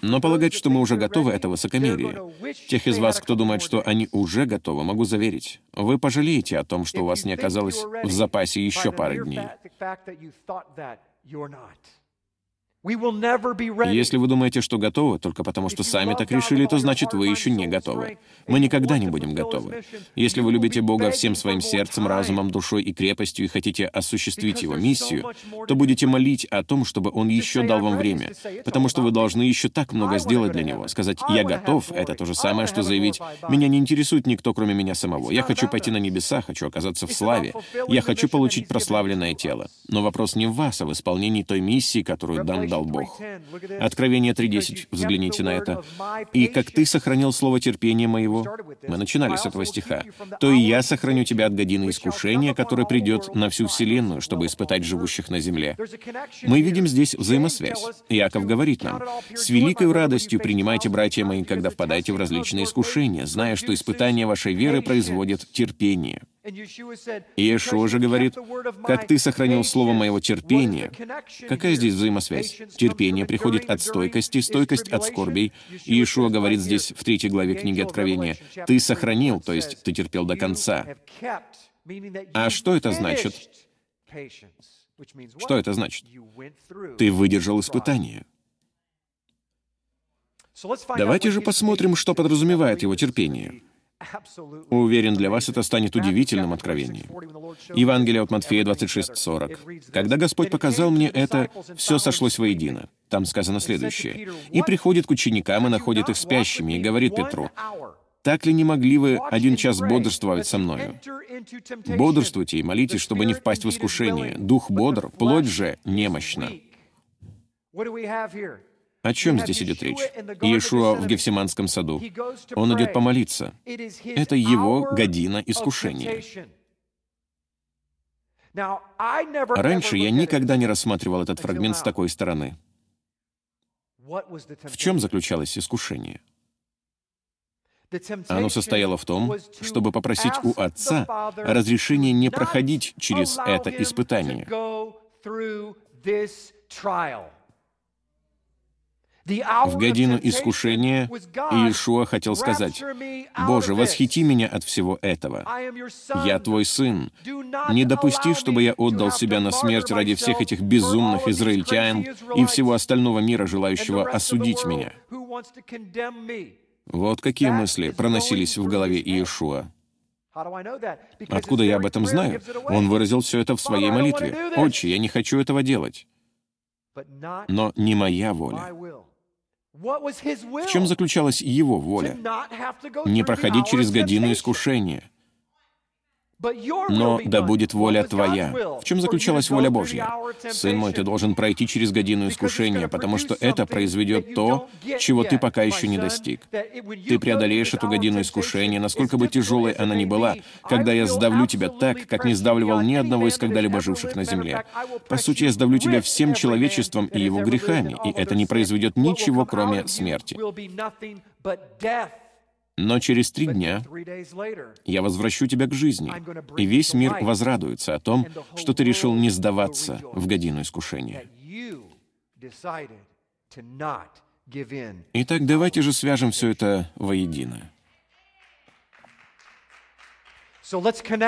[SPEAKER 1] Но полагать, что мы уже готовы, это высокомерие. Тех из вас, кто думает, что они уже готовы, могу заверить, вы пожалеете о том, что у вас не оказалось в запасе еще пары дней. Если вы думаете, что готовы, только потому что сами так решили, то значит вы еще не готовы. Мы никогда не будем готовы. Если вы любите Бога всем своим сердцем, разумом, душой и крепостью и хотите осуществить Его миссию, то будете молить о том, чтобы Он еще дал вам время, потому что вы должны еще так много сделать для Него. Сказать «я готов» — это то же самое, что заявить «меня не интересует никто, кроме меня самого. Я хочу пойти на небеса, хочу оказаться в славе. Я хочу получить прославленное тело». Но вопрос не в вас, а в исполнении той миссии, которую дан дал Бог. Откровение 3.10, взгляните на это. «И как ты сохранил слово терпения моего...» Мы начинали с этого стиха. «То и я сохраню тебя от годины искушения, которое придет на всю вселенную, чтобы испытать живущих на земле». Мы видим здесь взаимосвязь. Иаков говорит нам, «С великой радостью принимайте, братья мои, когда впадаете в различные искушения, зная, что испытание вашей веры производит терпение». Иешуа же говорит, «Как ты сохранил слово моего терпения». Какая здесь взаимосвязь? Терпение приходит от стойкости, стойкость от скорбей. Иешуа говорит здесь в третьей главе книги Откровения, «Ты сохранил», то есть ты терпел до конца. А что это значит? Что это значит? Ты выдержал испытание. Давайте же посмотрим, что подразумевает его терпение. Уверен, для вас это станет удивительным откровением. Евангелие от Матфея 26:40. «Когда Господь показал мне это, все сошлось воедино». Там сказано следующее. «И приходит к ученикам и находит их спящими, и говорит Петру, «Так ли не могли вы один час бодрствовать со мною? Бодрствуйте и молитесь, чтобы не впасть в искушение. Дух бодр, плоть же немощна». О чем здесь идет речь? Иешуа в Гефсиманском саду. Он идет помолиться. Это его година искушения. Раньше я никогда не рассматривал этот фрагмент с такой стороны. В чем заключалось искушение? Оно состояло в том, чтобы попросить у Отца разрешения не проходить через это испытание. В годину искушения Иешуа хотел сказать, «Боже, восхити меня от всего этого. Я Твой Сын. Не допусти, чтобы я отдал себя на смерть ради всех этих безумных израильтян и всего остального мира, желающего осудить меня». Вот какие мысли проносились в голове Иешуа. Откуда я об этом знаю? Он выразил все это в своей молитве. «Отче, я не хочу этого делать, но не моя воля». В чем заключалась его воля? Не проходить через годину искушения, но да будет воля Твоя. В чем заключалась воля Божья? Сын мой, ты должен пройти через годину искушения, потому что это произведет то, чего ты пока еще не достиг. Ты преодолеешь эту годину искушения, насколько бы тяжелой она ни была, когда я сдавлю тебя так, как не сдавливал ни одного из когда-либо живших на земле. По сути, я сдавлю тебя всем человечеством и его грехами, и это не произведет ничего, кроме смерти. Но через три дня я возвращу тебя к жизни, и весь мир возрадуется о том, что ты решил не сдаваться в годину искушения. Итак, давайте же свяжем все это воедино.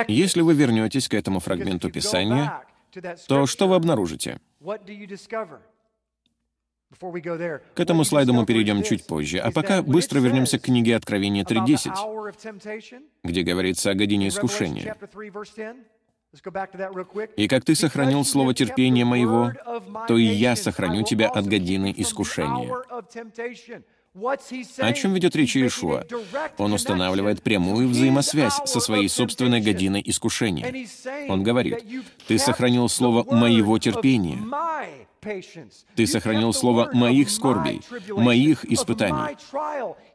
[SPEAKER 1] Если вы вернетесь к этому фрагменту Писания, то что вы обнаружите? К этому слайду мы перейдем чуть позже, а пока быстро вернемся к книге Откровения 3.10, где говорится о године искушения. «И как ты сохранил слово терпения моего, то и я сохраню тебя от годины искушения». О чем ведет речь Иешуа? Он устанавливает прямую взаимосвязь со своей собственной годиной искушения. Он говорит, «Ты сохранил слово моего терпения, ты сохранил слово моих скорбей, моих испытаний.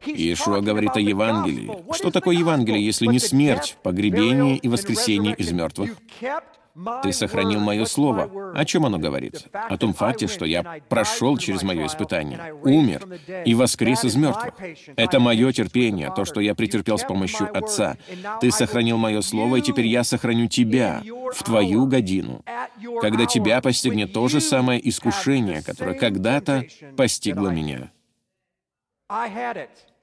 [SPEAKER 1] Иешуа говорит о Евангелии. Что такое Евангелие, если не смерть, погребение и воскресение из мертвых? Ты сохранил мое слово. О чем оно говорит? О том факте, что я прошел через мое испытание, умер и воскрес из мертвых. Это мое терпение, то, что я претерпел с помощью Отца. Ты сохранил мое слово, и теперь я сохраню тебя в твою годину, когда тебя постигнет то же самое искушение, которое когда-то постигло меня.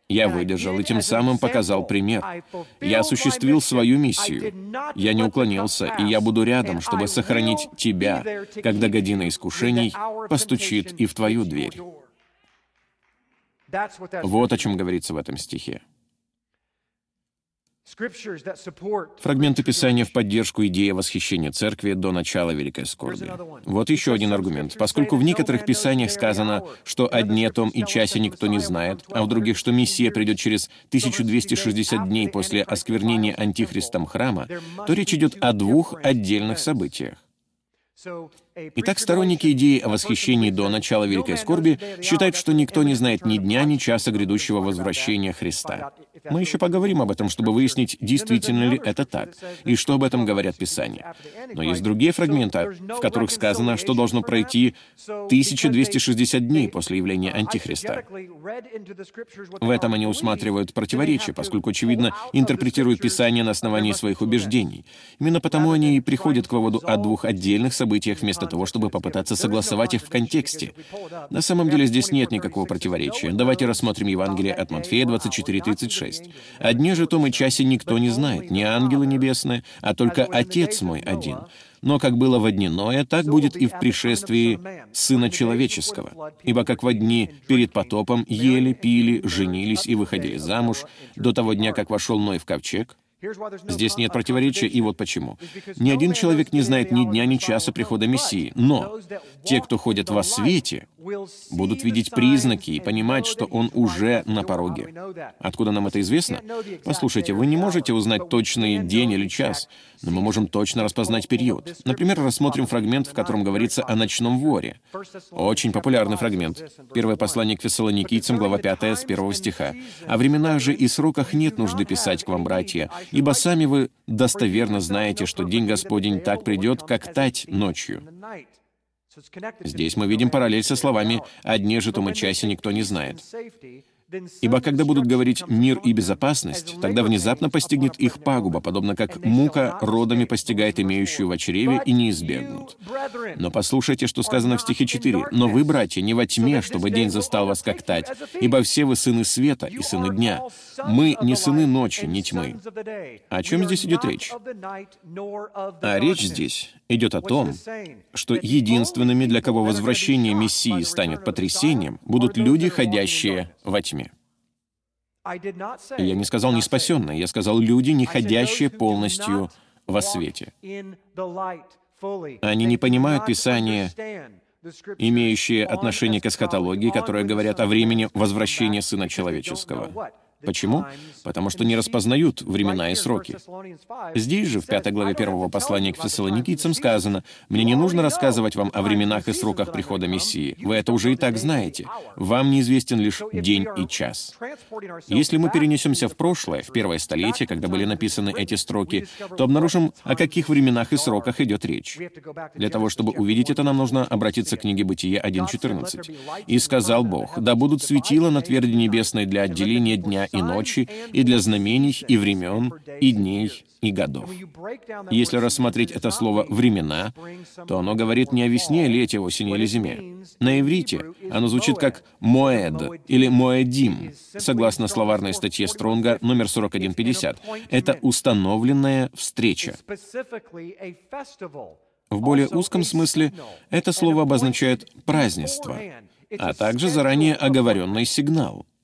[SPEAKER 1] Я выдержал и тем самым показал пример. Я осуществил свою миссию. Я не уклонился, и я буду рядом, чтобы сохранить тебя, когда година искушений постучит и в твою дверь. Вот о чем говорится в этом стихе. Фрагменты Писания в поддержку идеи восхищения церкви до начала Великой Скорби. Вот еще один аргумент. Поскольку в некоторых Писаниях сказано, что о дне том и часе никто не знает, а в других, что Мессия придет через 1260 дней после осквернения Антихристом храма, то речь идет о двух отдельных событиях. Итак, сторонники идеи о восхищении до начала Великой Скорби считают, что никто не знает ни дня, ни часа грядущего возвращения Христа. Мы еще поговорим об этом, чтобы выяснить, действительно ли это так, и что об этом говорят Писания. Но есть другие фрагменты, в которых сказано, что должно пройти 1260 дней после явления Антихриста. В этом они усматривают противоречие, поскольку, очевидно, интерпретируют Писание на основании своих убеждений. Именно потому они и приходят к выводу о двух отдельных событиях вместо того, чтобы попытаться согласовать их в контексте. На самом деле здесь нет никакого противоречия. Давайте рассмотрим Евангелие от Матфея 24:36. «О дне же том и часе никто не знает, не ангелы небесные, а только Отец мой один. Но как было во дни Ноя, так будет и в пришествии Сына Человеческого. Ибо как во дни перед потопом ели, пили, женились и выходили замуж, до того дня, как вошел Ной в ковчег, Здесь нет противоречия, и вот почему. Ни один человек не знает ни дня, ни часа прихода Мессии, но те, кто ходят во свете, будут видеть признаки и понимать, что он уже на пороге. Откуда нам это известно? Послушайте, вы не можете узнать точный день или час, но мы можем точно распознать период. Например, рассмотрим фрагмент, в котором говорится о ночном воре. Очень популярный фрагмент. Первое послание к фессалоникийцам, глава 5, с 1 стиха. «О временах же и сроках нет нужды писать к вам, братья, ибо сами вы достоверно знаете, что день Господень так придет, как тать ночью». Здесь мы видим параллель со словами «о дне же том и часе никто не знает». Ибо когда будут говорить «мир и безопасность», тогда внезапно постигнет их пагуба, подобно как мука родами постигает имеющую в чреве, и не избегнут. Но послушайте, что сказано в стихе 4. «Но вы, братья, не во тьме, чтобы день застал вас как тать, ибо все вы сыны света и сыны дня. Мы не сыны ночи, не тьмы». О чем здесь идет речь? А речь здесь идет о том, что единственными, для кого возвращение Мессии станет потрясением, будут люди, ходящие во тьме. Я не сказал не спасенные, я сказал люди, не ходящие полностью во свете. Они не понимают Писание, имеющие отношение к эсхатологии, которые говорят о времени возвращения Сына Человеческого. Почему? Потому что не распознают времена и сроки. Здесь же, в пятой главе первого послания к фессалоникийцам сказано, «Мне не нужно рассказывать вам о временах и сроках прихода Мессии. Вы это уже и так знаете. Вам неизвестен лишь день и час». Если мы перенесемся в прошлое, в первое столетие, когда были написаны эти строки, то обнаружим, о каких временах и сроках идет речь. Для того, чтобы увидеть это, нам нужно обратиться к книге Бытия 1.14. «И сказал Бог, да будут светила на тверди небесной для отделения дня и ночи, и для знамений, и времен, и дней, и годов. Если рассмотреть это слово «времена», то оно говорит не о весне, лете, осени или зиме. На иврите оно звучит как «моэд» или «моэдим», согласно словарной статье Стронга номер 4150. Это установленная встреча. В более узком смысле это слово обозначает празднество, а также заранее оговоренный сигнал —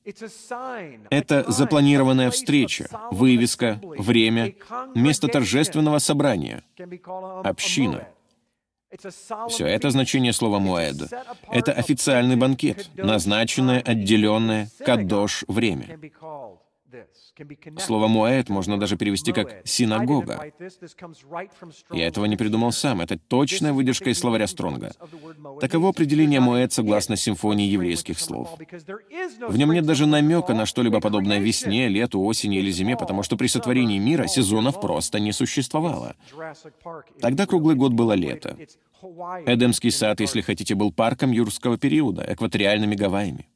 [SPEAKER 1] это запланированная встреча, вывеска, время, место торжественного собрания, община. Все это значение слова «муэд». Это официальный банкет, назначенное, отделенное, кадош время. Слово «муэд» можно даже перевести как «синагога». Я этого не придумал сам, это точная выдержка из словаря Стронга. Таково определение «муэд» согласно симфонии еврейских слов. В нем нет даже намека на что-либо подобное весне, лету, осени или зиме, потому что при сотворении мира сезонов просто не существовало. Тогда круглый год было лето. Эдемский сад, если хотите, был парком юрского периода, экваториальными Гавайями.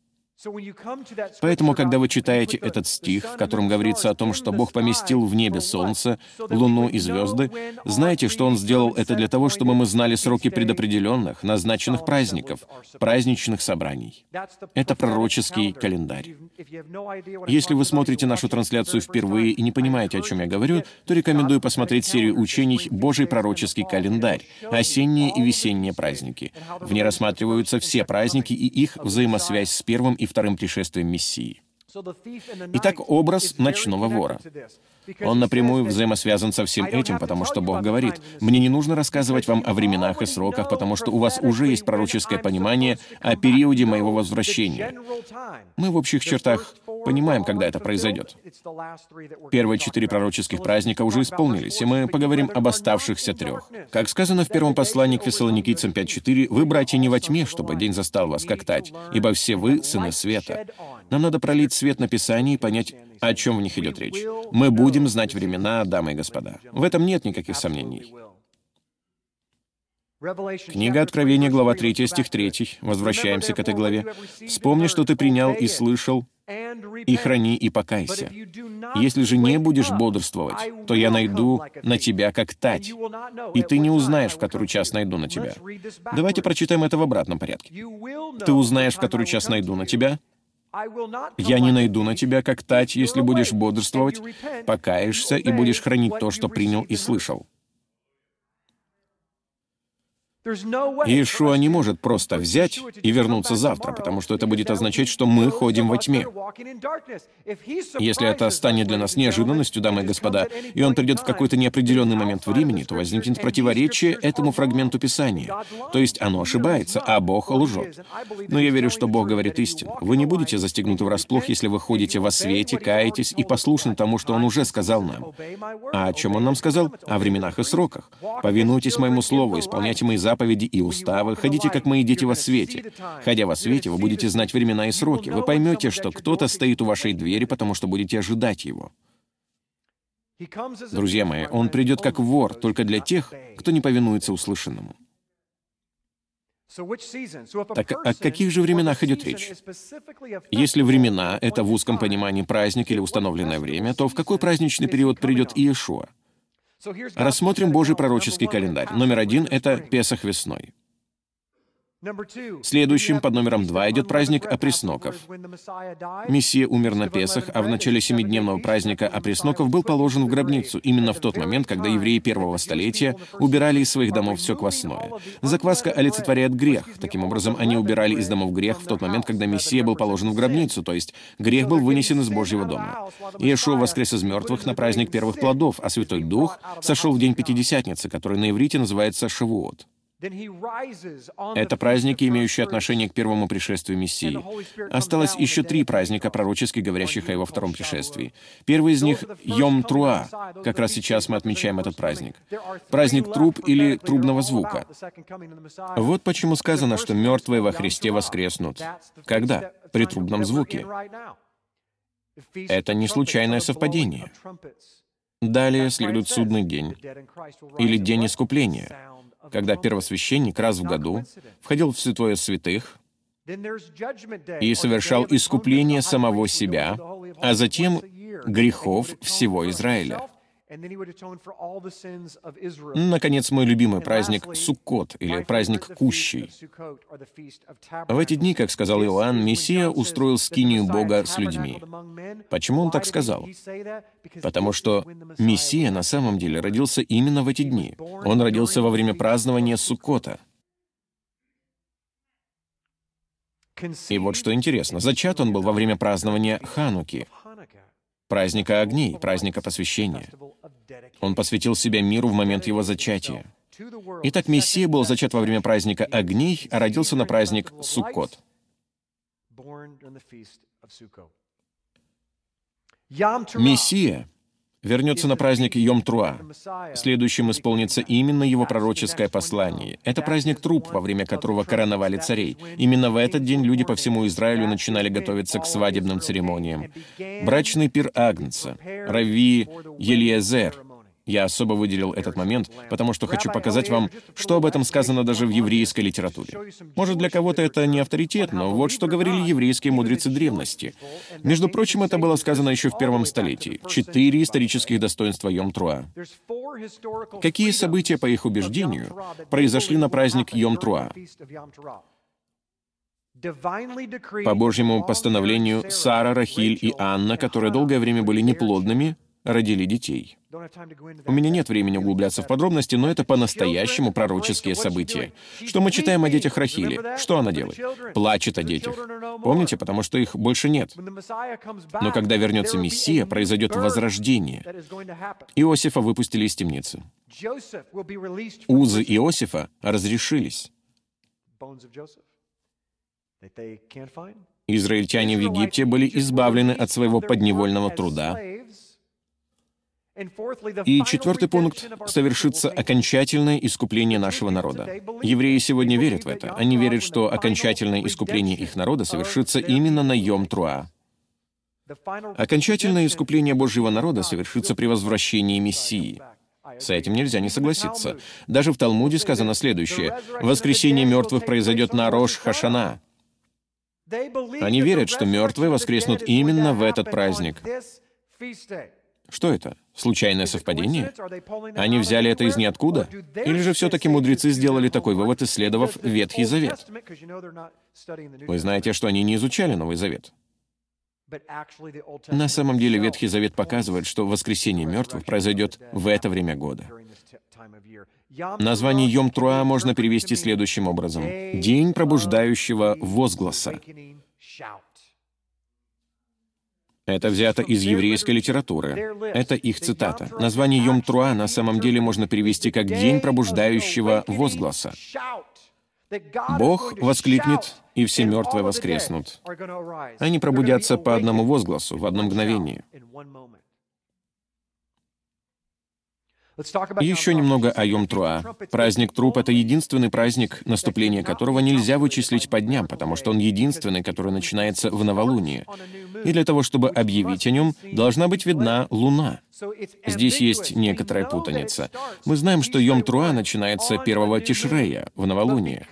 [SPEAKER 1] Поэтому, когда вы читаете этот стих, в котором говорится о том, что Бог поместил в небе солнце, луну и звезды, знайте, что Он сделал это для того, чтобы мы знали сроки предопределенных, назначенных праздников, праздничных собраний. Это пророческий календарь. Если вы смотрите нашу трансляцию впервые и не понимаете, о чем я говорю, то рекомендую посмотреть серию учений «Божий пророческий календарь», осенние и весенние праздники. В ней рассматриваются все праздники и их взаимосвязь с первым и вторым пришествием Мессии. Итак, образ ночного вора. Он напрямую взаимосвязан со всем этим, потому что Бог говорит, «Мне не нужно рассказывать вам о временах и сроках, потому что у вас уже есть пророческое понимание о периоде моего возвращения». Мы в общих чертах понимаем, когда это произойдет. Первые четыре пророческих праздника уже исполнились, и мы поговорим об оставшихся трех. Как сказано в первом послании к Фессалоникийцам 5.4, «Вы, братья, не во тьме, чтобы день застал вас как тать, ибо все вы — сыны света». Нам надо пролить свет на Писание и понять, о чем в них идет речь. Мы будем знать времена, дамы и господа. В этом нет никаких сомнений. Книга Откровения, глава 3, стих 3. Возвращаемся к этой главе. «Вспомни, что ты принял и слышал, и храни, и покайся. Если же не будешь бодрствовать, то я найду на тебя как тать, и ты не узнаешь, в который час найду на тебя». Давайте прочитаем это в обратном порядке. «Ты узнаешь, в который час найду на тебя, я не найду на тебя, как тать, если будешь бодрствовать, покаешься и будешь хранить то, что принял и слышал. Иешуа не может просто взять и вернуться завтра, потому что это будет означать, что мы ходим во тьме. Если это станет для нас неожиданностью, дамы и господа, и он придет в какой-то неопределенный момент времени, то возникнет противоречие этому фрагменту Писания. То есть оно ошибается, а Бог лжет. Но я верю, что Бог говорит истину. Вы не будете застегнуты врасплох, если вы ходите во свете, каетесь и послушны тому, что Он уже сказал нам. А о чем Он нам сказал? О временах и сроках. Повинуйтесь моему слову, исполняйте мои заповеди, заповеди и уставы, ходите, как мои дети во свете. Ходя во свете, вы будете знать времена и сроки. Вы поймете, что кто-то стоит у вашей двери, потому что будете ожидать его. Друзья мои, он придет как вор, только для тех, кто не повинуется услышанному. Так о каких же временах идет речь? Если времена — это в узком понимании праздник или установленное время, то в какой праздничный период придет Иешуа? Рассмотрим Божий пророческий календарь. Номер один — это Песах весной. Следующим, под номером два, идет праздник опресноков. Мессия умер на Песах, а в начале семидневного праздника опресноков был положен в гробницу именно в тот момент, когда евреи первого столетия убирали из своих домов все квасное. Закваска олицетворяет грех. Таким образом, они убирали из домов грех в тот момент, когда Мессия был положен в гробницу, то есть грех был вынесен из Божьего дома. Иешуа воскрес из мертвых на праздник первых плодов, а Святой Дух сошел в день Пятидесятницы, который на иврите называется Шавуот. Это праздники, имеющие отношение к первому пришествию Мессии. Осталось еще три праздника, пророчески говорящих о его втором пришествии. Первый из них — Йом Труа. Как раз сейчас мы отмечаем этот праздник. Праздник труб или трубного звука. Вот почему сказано, что мертвые во Христе воскреснут. Когда? При трубном звуке. Это не случайное совпадение. Далее следует судный день или день искупления — когда первосвященник раз в году входил в святое святых и совершал искупление самого себя, а затем грехов всего Израиля. Наконец, мой любимый праздник Суккот, или праздник Кущий. В эти дни, как сказал Иоанн, Мессия устроил скинию Бога с людьми. Почему он так сказал? Потому что Мессия на самом деле родился именно в эти дни. Он родился во время празднования Суккота. И вот что интересно, зачат он был во время празднования Хануки — праздника огней, праздника посвящения. Он посвятил себя миру в момент его зачатия. Итак, Мессия был зачат во время праздника огней, а родился на праздник Суккот. Мессия вернется на праздник Йом-Труа. Следующим исполнится именно его пророческое послание. Это праздник труп, во время которого короновали царей. Именно в этот день люди по всему Израилю начинали готовиться к свадебным церемониям. Брачный пир Агнца, Рави Елиезер, Я особо выделил этот момент, потому что хочу показать вам, что об этом сказано даже в еврейской литературе. Может, для кого-то это не авторитет, но вот что говорили еврейские мудрецы древности. Между прочим, это было сказано еще в первом столетии. Четыре исторических достоинства Йом-Труа. Какие события, по их убеждению, произошли на праздник Йом-Труа? По Божьему постановлению, Сара, Рахиль и Анна, которые долгое время были неплодными, родили детей. У меня нет времени углубляться в подробности, но это по-настоящему пророческие события. Что мы читаем о детях Рахили? Что она делает? Плачет о детях. Помните, потому что их больше нет. Но когда вернется Мессия, произойдет возрождение. Иосифа выпустили из темницы. Узы Иосифа разрешились. Израильтяне в Египте были избавлены от своего подневольного труда, и четвертый пункт — совершится окончательное искупление нашего народа. Евреи сегодня верят в это. Они верят, что окончательное искупление их народа совершится именно на Йом-Труа. Окончательное искупление Божьего народа совершится при возвращении Мессии. С этим нельзя не согласиться. Даже в Талмуде сказано следующее. «Воскресение мертвых произойдет на Рош Хашана». Они верят, что мертвые воскреснут именно в этот праздник. Что это? Случайное совпадение? Они взяли это из ниоткуда? Или же все-таки мудрецы сделали такой вывод, исследовав Ветхий Завет? Вы знаете, что они не изучали Новый Завет. На самом деле Ветхий Завет показывает, что воскресение мертвых произойдет в это время года. Название Йом-Труа можно перевести следующим образом. «День пробуждающего возгласа». Это взято из еврейской литературы. Это их цитата. Название Йом-Труа на самом деле можно перевести как «день пробуждающего возгласа». Бог воскликнет, и все мертвые воскреснут. Они пробудятся по одному возгласу в одно мгновение. Еще немного о Йом-Труа. Праздник труп — это единственный праздник, наступление которого нельзя вычислить по дням, потому что он единственный, который начинается в новолуние. И для того, чтобы объявить о нем, должна быть видна луна. Здесь есть некоторая путаница. Мы знаем, что Йом-Труа начинается первого Тишрея, в новолуние.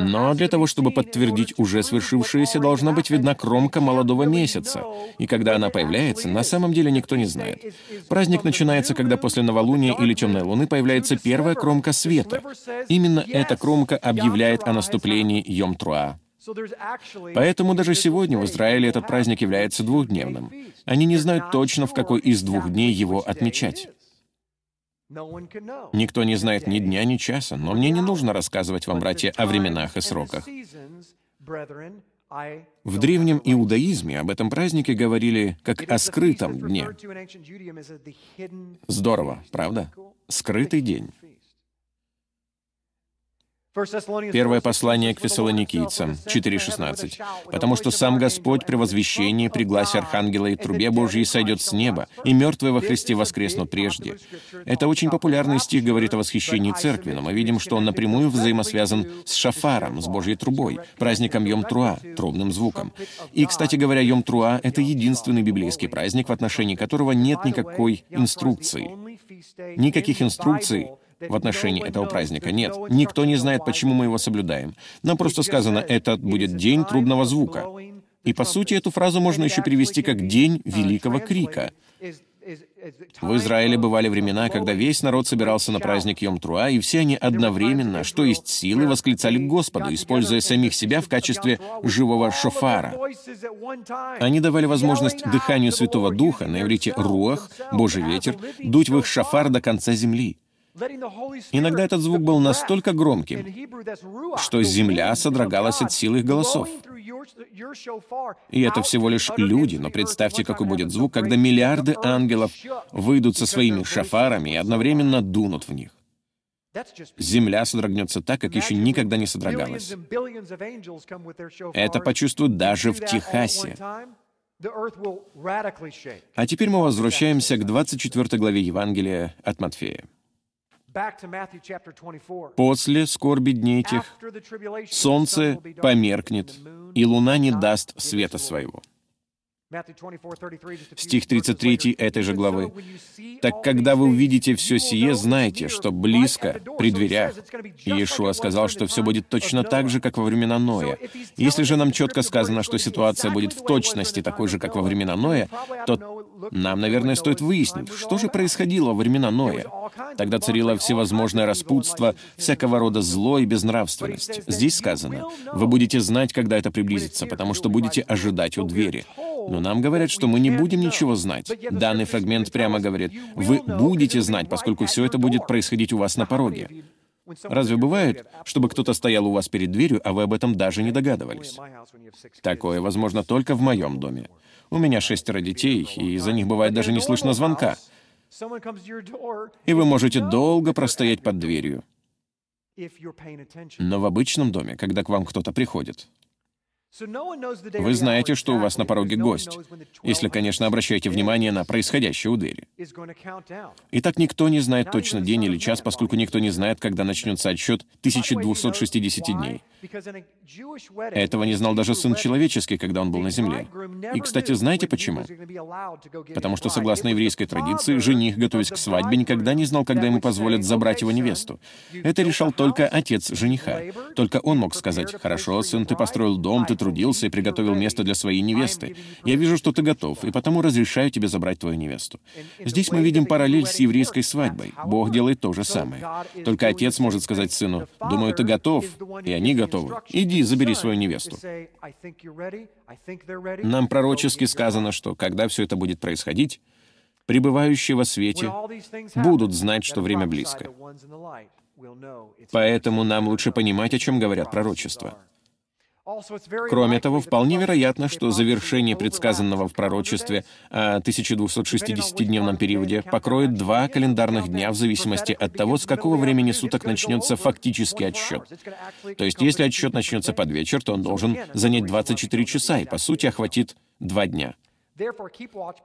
[SPEAKER 1] Но для того, чтобы подтвердить уже свершившееся, должна быть видна кромка молодого месяца. И когда она появляется, на самом деле никто не знает. Праздник начинается, когда после новолуния или темной луны появляется первая кромка света. Именно эта кромка объявляет о наступлении Йом-Труа. Поэтому даже сегодня в Израиле этот праздник является двухдневным. Они не знают точно, в какой из двух дней его отмечать. Никто не знает ни дня, ни часа, но мне не нужно рассказывать вам, братья, о временах и сроках. В древнем иудаизме об этом празднике говорили как о скрытом дне. Здорово, правда? Скрытый день. Первое послание к фессалоникийцам, 4.16. «Потому что сам Господь при возвещении, при гласе Архангела и трубе Божьей сойдет с неба, и мертвые во Христе воскреснут прежде». Это очень популярный стих говорит о восхищении церкви, но мы видим, что он напрямую взаимосвязан с шафаром, с Божьей трубой, праздником Йом-Труа, трубным звуком. И, кстати говоря, Йом-Труа — это единственный библейский праздник, в отношении которого нет никакой инструкции. Никаких инструкций в отношении этого праздника. Нет, никто не знает, почему мы его соблюдаем. Нам просто сказано, это будет день трубного звука. И по сути эту фразу можно еще перевести как «день великого крика». В Израиле бывали времена, когда весь народ собирался на праздник Йом-Труа, и все они одновременно, что есть силы, восклицали к Господу, используя самих себя в качестве живого шофара. Они давали возможность дыханию Святого Духа, на иврите «руах», «Божий ветер», дуть в их шофар до конца земли. Иногда этот звук был настолько громким, что земля содрогалась от силы их голосов. И это всего лишь люди, но представьте, какой будет звук, когда миллиарды ангелов выйдут со своими шафарами и одновременно дунут в них. Земля содрогнется так, как еще никогда не содрогалась. Это почувствуют даже в Техасе. А теперь мы возвращаемся к 24 главе Евангелия от Матфея. После скорби дней этих солнце померкнет, и луна не даст света своего. Стих 33 этой же главы. «Так когда вы увидите все сие, знайте, что близко, при дверях». Иешуа сказал, что все будет точно так же, как во времена Ноя. Если же нам четко сказано, что ситуация будет в точности такой же, как во времена Ноя, то нам, наверное, стоит выяснить, что же происходило во времена Ноя. Тогда царило всевозможное распутство, всякого рода зло и безнравственность. Здесь сказано, «Вы будете знать, когда это приблизится, потому что будете ожидать у двери». Но нам говорят, что мы не будем ничего знать. Данный фрагмент прямо говорит, вы будете знать, поскольку все это будет происходить у вас на пороге. Разве бывает, чтобы кто-то стоял у вас перед дверью, а вы об этом даже не догадывались? Такое возможно только в моем доме. У меня шестеро детей, и из-за них бывает даже не слышно звонка. И вы можете долго простоять под дверью. Но в обычном доме, когда к вам кто-то приходит, вы знаете, что у вас на пороге гость, если, конечно, обращаете внимание на происходящее у двери. Итак, никто не знает точно день или час, поскольку никто не знает, когда начнется отсчет 1260 дней. Этого не знал даже Сын Человеческий, когда он был на земле. И, кстати, знаете почему? Потому что, согласно еврейской традиции, жених, готовясь к свадьбе, никогда не знал, когда ему позволят забрать его невесту. Это решал только отец жениха. Только он мог сказать, «Хорошо, сын, ты построил дом, ты трудился и приготовил место для своей невесты. Я вижу, что ты готов, и потому разрешаю тебе забрать твою невесту». Здесь мы видим параллель с еврейской свадьбой. Бог делает то же самое. Только отец может сказать сыну, «Думаю, ты готов», и они готовы. Иди, забери свою невесту. Нам пророчески сказано, что когда все это будет происходить, пребывающие во свете будут знать, что время близко. Поэтому нам лучше понимать, о чем говорят пророчества. Кроме того, вполне вероятно, что завершение предсказанного в пророчестве о 1260-дневном периоде покроет два календарных дня в зависимости от того, с какого времени суток начнется фактический отсчет. То есть, если отсчет начнется под вечер, то он должен занять 24 часа и, по сути, охватит два дня.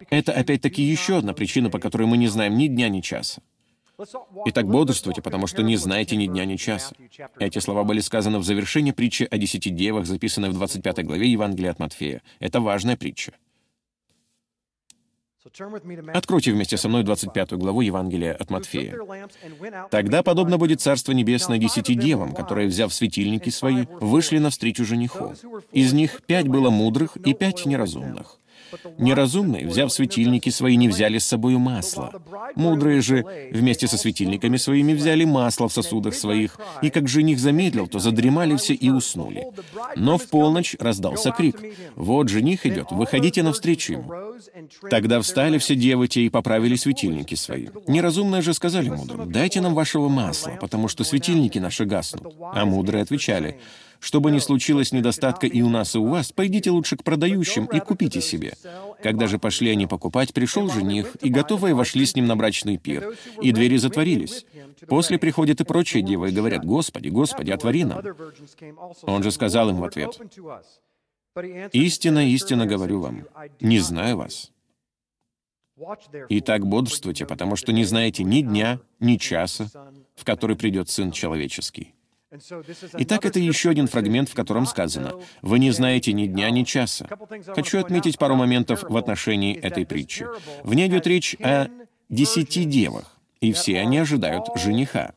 [SPEAKER 1] Это, опять-таки, еще одна причина, по которой мы не знаем ни дня, ни часа. Итак, бодрствуйте, потому что не знаете ни дня, ни часа. Эти слова были сказаны в завершении притчи о десяти девах, записанной в 25 главе Евангелия от Матфея. Это важная притча. Откройте вместе со мной 25 главу Евангелия от Матфея. «Тогда подобно будет Царство Небесное десяти девам, которые, взяв светильники свои, вышли навстречу жениху. Из них пять было мудрых и пять неразумных. Неразумные, взяв светильники свои, не взяли с собою масло. Мудрые же вместе со светильниками своими взяли масло в сосудах своих, и как жених замедлил, то задремали все и уснули. Но в полночь раздался крик. «Вот жених идет, выходите навстречу ему». Тогда встали все девы те и поправили светильники свои. Неразумные же сказали мудрым, «Дайте нам вашего масла, потому что светильники наши гаснут». А мудрые отвечали, чтобы не случилось недостатка и у нас, и у вас, пойдите лучше к продающим и купите себе. Когда же пошли они покупать, пришел жених, и готовые вошли с ним на брачный пир, и двери затворились. После приходят и прочие девы и говорят, «Господи, Господи, отвори нам». Он же сказал им в ответ, «Истинно, истинно говорю вам, не знаю вас». Итак, бодрствуйте, потому что не знаете ни дня, ни часа, в который придет Сын Человеческий. Итак, это еще один фрагмент, в котором сказано, «Вы не знаете ни дня, ни часа». Хочу отметить пару моментов в отношении этой притчи. В ней идет речь о десяти девах, и все они ожидают жениха.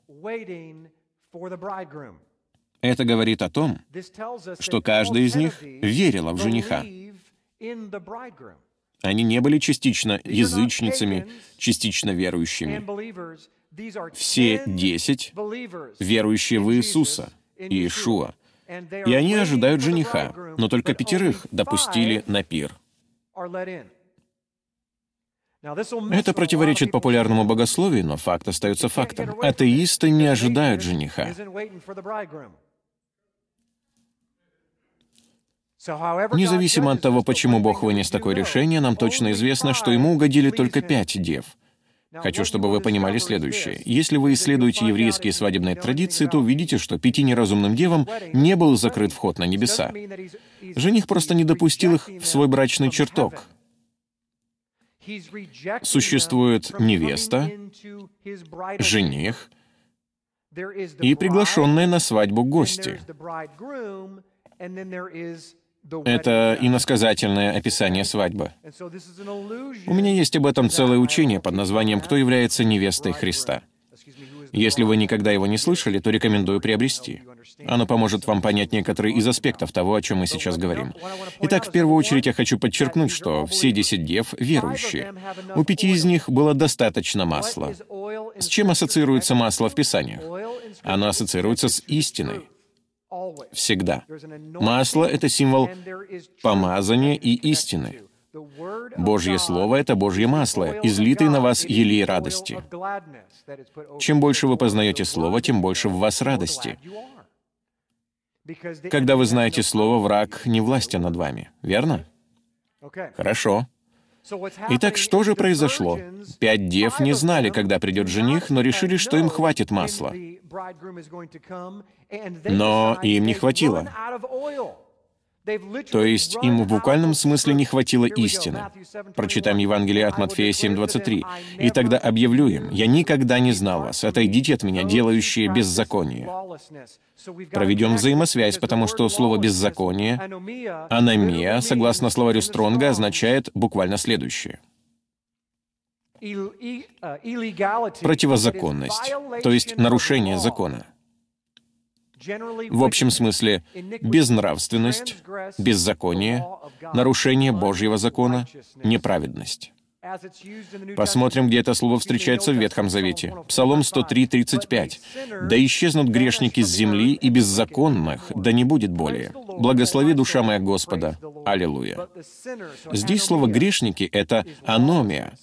[SPEAKER 1] Это говорит о том, что каждая из них верила в жениха. Они не были частично язычницами, частично верующими. Все десять верующие в Иисуса, Иешуа, и они ожидают жениха, но только пятерых допустили на пир. Это противоречит популярному богословию, но факт остается фактом. Атеисты не ожидают жениха. Независимо от того, почему Бог вынес такое решение, нам точно известно, что ему угодили только пять дев — Хочу, чтобы вы понимали следующее. Если вы исследуете еврейские свадебные традиции, то увидите, что пяти неразумным девам не был закрыт вход на небеса. Жених просто не допустил их в свой брачный чертог. Существует невеста, жених и приглашенные на свадьбу гости. Это иносказательное описание свадьбы. У меня есть об этом целое учение под названием «Кто является невестой Христа?». Если вы никогда его не слышали, то рекомендую приобрести. Оно поможет вам понять некоторые из аспектов того, о чем мы сейчас говорим. Итак, в первую очередь я хочу подчеркнуть, что все десять дев верующие. У пяти из них было достаточно масла. С чем ассоциируется масло в Писаниях? Оно ассоциируется с истиной. Всегда. Масло — это символ помазания и истины. Божье Слово — это Божье масло, излитое на вас елей радости. Чем больше вы познаете Слово, тем больше в вас радости. Когда вы знаете Слово, враг не властен над вами, верно? Хорошо. Итак, что же произошло? Пять дев не знали, когда придет жених, но решили, что им хватит масла. Но им не хватило. То есть им в буквальном смысле не хватило истины. Прочитаем Евангелие от Матфея 7:23. «И тогда объявлю им, я никогда не знал вас, отойдите от меня, делающие беззаконие». Проведем взаимосвязь, потому что слово «беззаконие», «аномия», согласно словарю Стронга, означает буквально следующее. Противозаконность, то есть нарушение закона. В общем смысле, безнравственность, беззаконие, нарушение Божьего закона, неправедность. Посмотрим, где это слово встречается в Ветхом Завете. Псалом 103, 35. «Да исчезнут грешники с земли, и беззаконных, да не будет более. Благослови душа моя Господа. Аллилуйя». Здесь слово «грешники» — это «аномия»,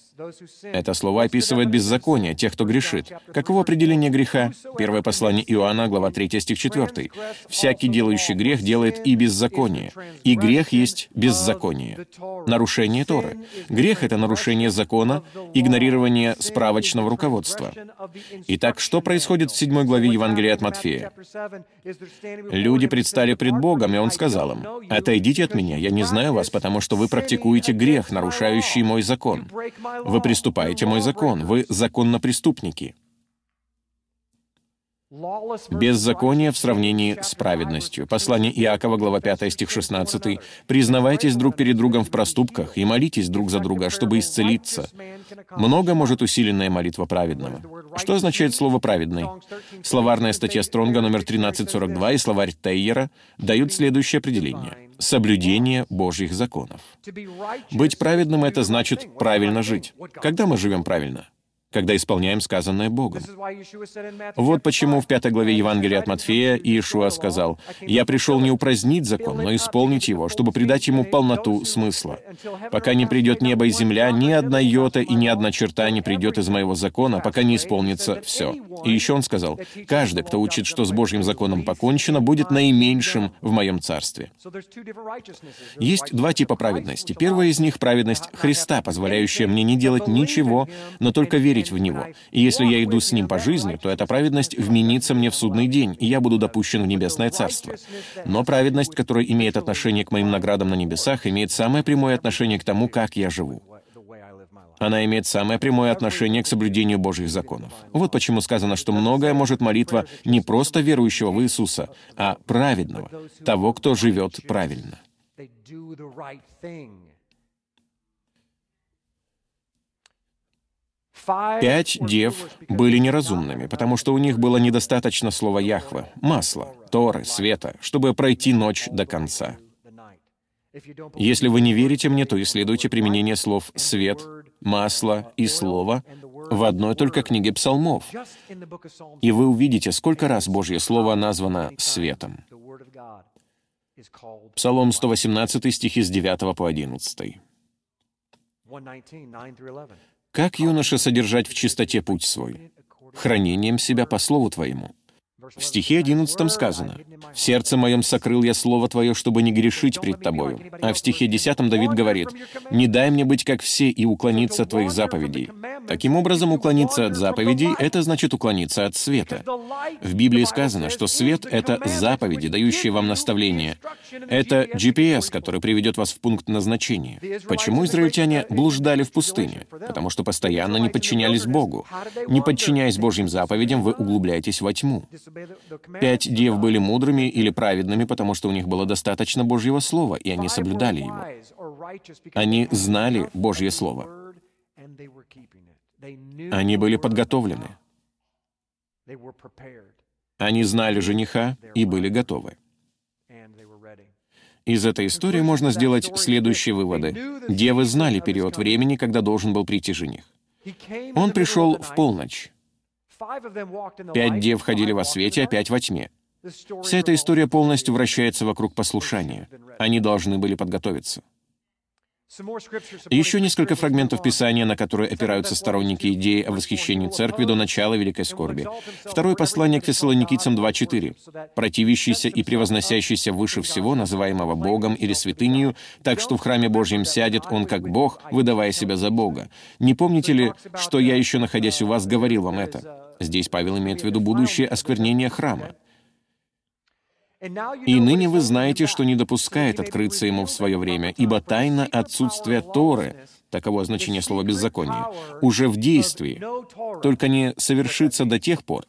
[SPEAKER 1] это слово описывает беззаконие, тех, кто грешит. Каково определение греха? Первое послание Иоанна, глава 3, стих 4. «Всякий, делающий грех, делает и беззаконие, и грех есть беззаконие». Нарушение Торы. Грех — это нарушение закона, игнорирование справочного руководства. Итак, что происходит в 7 главе Евангелия от Матфея? Люди предстали пред Богом, и Он сказал им, «Отойдите от меня, я не знаю вас, потому что вы практикуете грех, нарушающий мой закон. Вы приступаете мой закон. Вы законнопреступники. Беззаконие в сравнении с праведностью. Послание Иакова, глава 5, стих 16. «Признавайтесь друг перед другом в проступках и молитесь друг за друга, чтобы исцелиться. Много может усиленная молитва праведного». Что означает слово «праведный»? Словарная статья Стронга номер 1342 и словарь Тейера дают следующее определение. Соблюдение Божьих законов. Быть праведным — это значит правильно жить. Когда мы живем правильно? Когда исполняем сказанное Богом. Вот почему в пятой главе Евангелия от Матфея Иешуа сказал, «Я пришел не упразднить закон, но исполнить его, чтобы придать ему полноту смысла. Пока не придет небо и земля, ни одна йота и ни одна черта не придет из моего закона, пока не исполнится все». И еще он сказал, «Каждый, кто учит, что с Божьим законом покончено, будет наименьшим в моем царстве». Есть два типа праведности. Первая из них — праведность Христа, позволяющая мне не делать ничего, но только верить верить в Него. И если я иду с Ним по жизни, то эта праведность вменится мне в судный день, и я буду допущен в небесное царство. Но праведность, которая имеет отношение к моим наградам на небесах, имеет самое прямое отношение к тому, как я живу. Она имеет самое прямое отношение к соблюдению Божьих законов. Вот почему сказано, что многое может молитва не просто верующего в Иисуса, а праведного, того, кто живет правильно. Пять дев были неразумными, потому что у них было недостаточно слова Яхвы, масла, Торы, света, чтобы пройти ночь до конца. Если вы не верите мне, то исследуйте применение слов «свет», «масло» и «слово» в одной только книге псалмов. И вы увидите, сколько раз Божье Слово названо «светом». Псалом 118, стихи с 9 по 11. Как юноша содержать в чистоте путь свой? Хранением себя по слову Твоему. В стихе 11 сказано, «В сердце моем сокрыл я слово Твое, чтобы не грешить пред Тобою». А в стихе 10 Давид говорит, «Не дай мне быть как все и уклониться от Твоих заповедей». Таким образом, уклониться от заповедей — это значит уклониться от света. В Библии сказано, что свет — это заповеди, дающие вам наставление. Это GPS, который приведет вас в пункт назначения. Почему израильтяне блуждали в пустыне? Потому что постоянно не подчинялись Богу. Не подчиняясь Божьим заповедям, вы углубляетесь во тьму. Пять дев были мудрыми или праведными, потому что у них было достаточно Божьего Слова, и они соблюдали его. Они знали Божье Слово. Они были подготовлены. Они знали жениха и были готовы. Из этой истории можно сделать следующие выводы. Девы знали период времени, когда должен был прийти жених. Он пришел в полночь. Пять дев ходили во свете, а пять во тьме. Вся эта история полностью вращается вокруг послушания. Они должны были подготовиться. Еще несколько фрагментов Писания, на которые опираются сторонники идеи о восхищении церкви до начала Великой Скорби. Второе послание к Фессалоникийцам 2.4. «Противящийся и превозносящийся выше всего, называемого Богом или святынью, так что в храме Божьем сядет он как Бог, выдавая себя за Бога. Не помните ли, что я еще, находясь у вас, говорил вам это?» Здесь Павел имеет в виду будущее осквернение храма. И ныне вы знаете, что не допускает открыться ему в свое время, ибо тайна отсутствия Торы, таково значение слова «беззаконие», уже в действии, только не совершится до тех пор,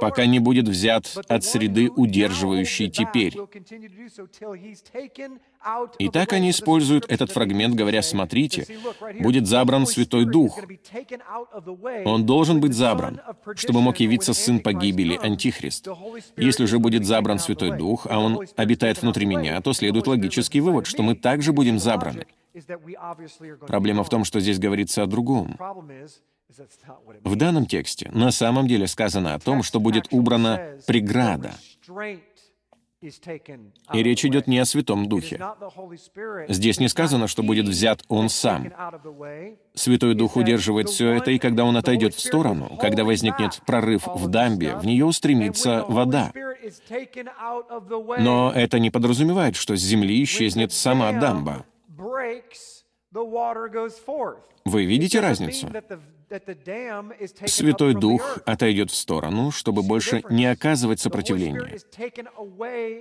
[SPEAKER 1] пока не будет взят от среды, удерживающей теперь. И так они используют этот фрагмент, говоря, смотрите, будет забран Святой Дух. Он должен быть забран, чтобы мог явиться сын погибели, Антихрист. Если же будет забран Святой Дух, а он обитает внутри меня, то следует логический вывод, что мы также будем забраны. Проблема в том, что здесь говорится о другом. В данном тексте на самом деле сказано о том, что будет убрана преграда. И речь идет не о Святом Духе. Здесь не сказано, что будет взят Он сам. Святой Дух удерживает все это, и когда Он отойдет в сторону, когда возникнет прорыв в дамбе, в нее устремится вода. Но это не подразумевает, что с земли исчезнет сама дамба. Вы видите разницу? Святой Дух отойдет в сторону, чтобы больше не оказывать сопротивления.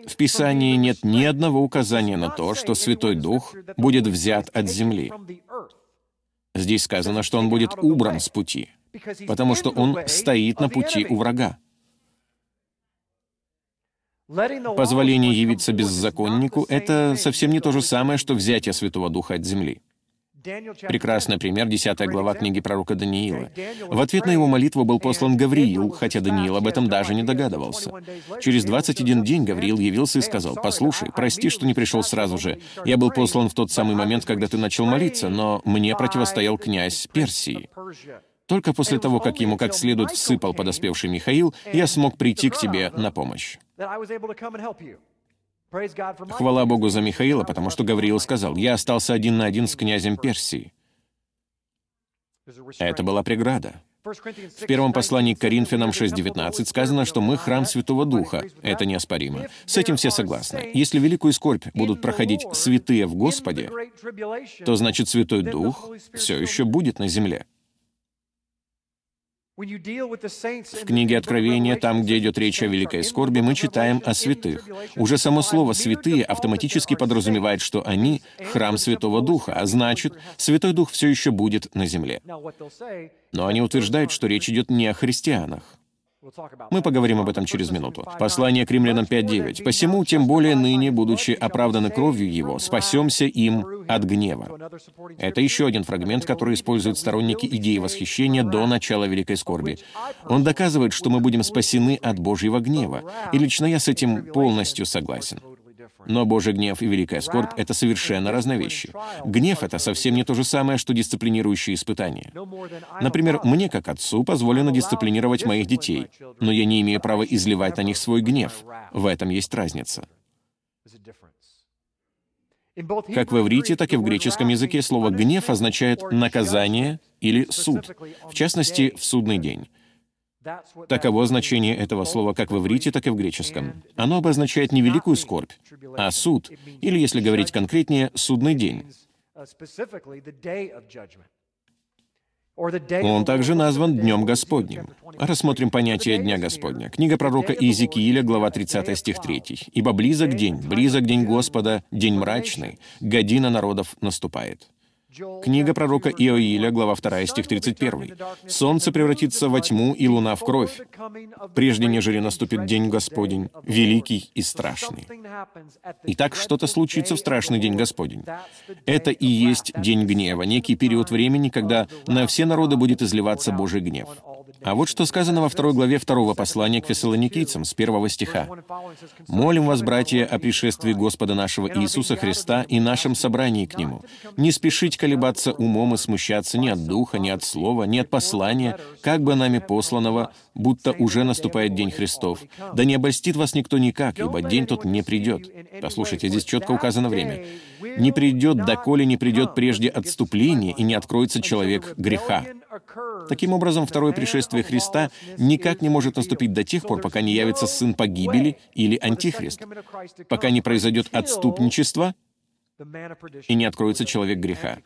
[SPEAKER 1] В Писании нет ни одного указания на то, что Святой Дух будет взят от земли. Здесь сказано, что он будет убран с пути, потому что он стоит на пути у врага. Позволение явиться беззаконнику — это совсем не то же самое, что взятие Святого Духа от земли. Прекрасный пример, 10 глава книги пророка Даниила. В ответ на его молитву был послан Гавриил, хотя Даниил об этом даже не догадывался. Через 21 день Гавриил явился и сказал, «Послушай, прости, что не пришел сразу же. Я был послан в тот самый момент, когда ты начал молиться, но мне противостоял князь Персии. Только после того, как ему как следует всыпал подоспевший Михаил, я смог прийти к тебе на помощь». Хвала Богу за Михаила, потому что Гавриил сказал, «Я остался один на один с князем Персии». Это была преграда. В первом послании к Коринфянам 6.19 сказано, что мы храм Святого Духа. Это неоспоримо. С этим все согласны. Если великую скорбь будут проходить святые в Господе, то значит Святой Дух все еще будет на земле. В книге Откровения, там, где идет речь о великой скорби, мы читаем о святых. Уже само слово «святые» автоматически подразумевает, что они — храм Святого Духа, а значит, Святой Дух все еще будет на земле. Но они утверждают, что речь идет не о христианах. Мы поговорим об этом через минуту. Послание к римлянам 5.9. «Посему, тем более ныне, будучи оправданы кровью Его, спасемся им от гнева». Это еще один фрагмент, который используют сторонники идеи восхищения до начала Великой Скорби. Он доказывает, что мы будем спасены от Божьего гнева. И лично я с этим полностью согласен. Но Божий гнев и великая скорбь — это совершенно разные вещи. Гнев — это совсем не то же самое, что дисциплинирующие испытания. Например, мне, как отцу, позволено дисциплинировать моих детей, но я не имею права изливать на них свой гнев. В этом есть разница. Как в иврите, так и в греческом языке слово «гнев» означает «наказание» или «суд», в частности, в судный день. Таково значение этого слова как в иврите, так и в греческом. Оно обозначает не великую скорбь, а суд, или, если говорить конкретнее, судный день. Он также назван Днем Господним. Рассмотрим понятие Дня Господня. Книга пророка Иезекииля, глава 30, стих 3. «Ибо близок день, близок день Господа, день мрачный, година народов наступает». Книга пророка Иоиля, глава 2, стих 31. «Солнце превратится во тьму и луна в кровь, прежде нежели наступит день Господень, великий и страшный». Итак, что-то случится в страшный день Господень. Это и есть день гнева, некий период времени, когда на все народы будет изливаться Божий гнев. А вот что сказано во второй главе второго послания к фессалоникийцам с первого стиха. «Молим вас, братья, о пришествии Господа нашего Иисуса Христа и нашем собрании к Нему. Не спешить колебаться умом и смущаться ни от духа, ни от слова, ни от послания, как бы нами посланного, будто уже наступает День Христов. Да не обольстит вас никто никак, ибо день тот не придет». Послушайте, здесь четко указано время. «Не придет, доколе не придет прежде отступление, и не откроется человек греха». Таким образом, второе пришествие Христа никак не может наступить до тех пор, пока не явится сын погибели или антихрист, пока не произойдет отступничество и не откроется человек греха.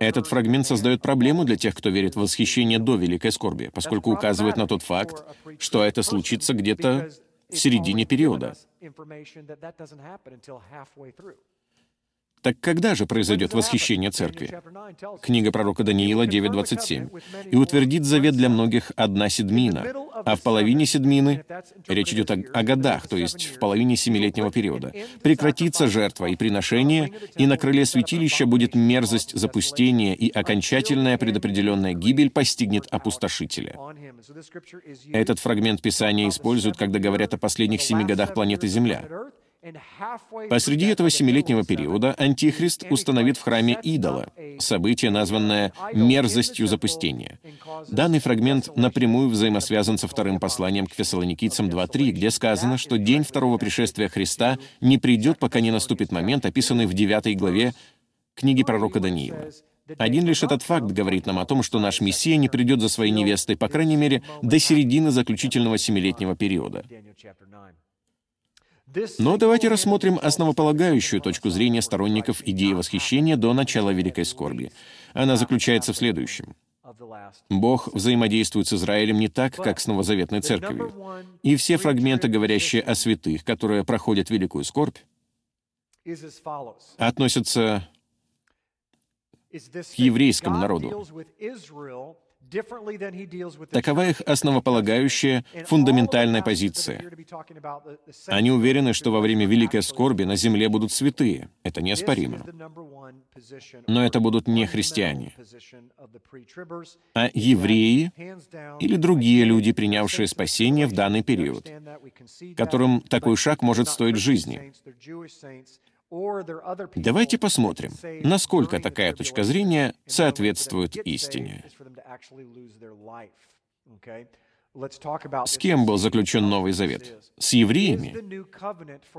[SPEAKER 1] Этот фрагмент создает проблему для тех, кто верит в восхищение до великой скорби, поскольку указывает на тот факт, что это случится где-то в середине периода. Так когда же произойдет восхищение церкви? Книга пророка Даниила 9.27. «И утвердит завет для многих одна седмина, а в половине седмины, речь идет о, о годах, то есть в половине семилетнего периода, прекратится жертва и приношение, и на крыле святилища будет мерзость запустения, и окончательная предопределенная гибель постигнет опустошителя». Этот фрагмент Писания используют, когда говорят о последних семи годах планеты Земля. Посреди этого семилетнего периода Антихрист установит в храме идола, событие, названное «мерзостью запустения». Данный фрагмент напрямую взаимосвязан со вторым посланием к фессалоникийцам 2.3, где сказано, что день второго пришествия Христа не придет, пока не наступит момент, описанный в 9 главе книги пророка Даниила. Один лишь этот факт говорит нам о том, что наш Мессия не придет за своей невестой, по крайней мере, до середины заключительного семилетнего периода. Но давайте рассмотрим основополагающую точку зрения сторонников идеи восхищения до начала Великой Скорби. Она заключается в следующем. Бог взаимодействует с Израилем не так, как с новозаветной церковью. И все фрагменты, говорящие о святых, которые проходят Великую Скорбь, относятся к еврейскому народу. Такова их основополагающая, фундаментальная позиция. Они уверены, что во время великой скорби на земле будут святые. Это неоспоримо. Но это будут не христиане, а евреи или другие люди, принявшие спасение в данный период, которым такой шаг может стоить жизни. Давайте посмотрим, насколько такая точка зрения соответствует истине. С кем был заключен Новый Завет? С евреями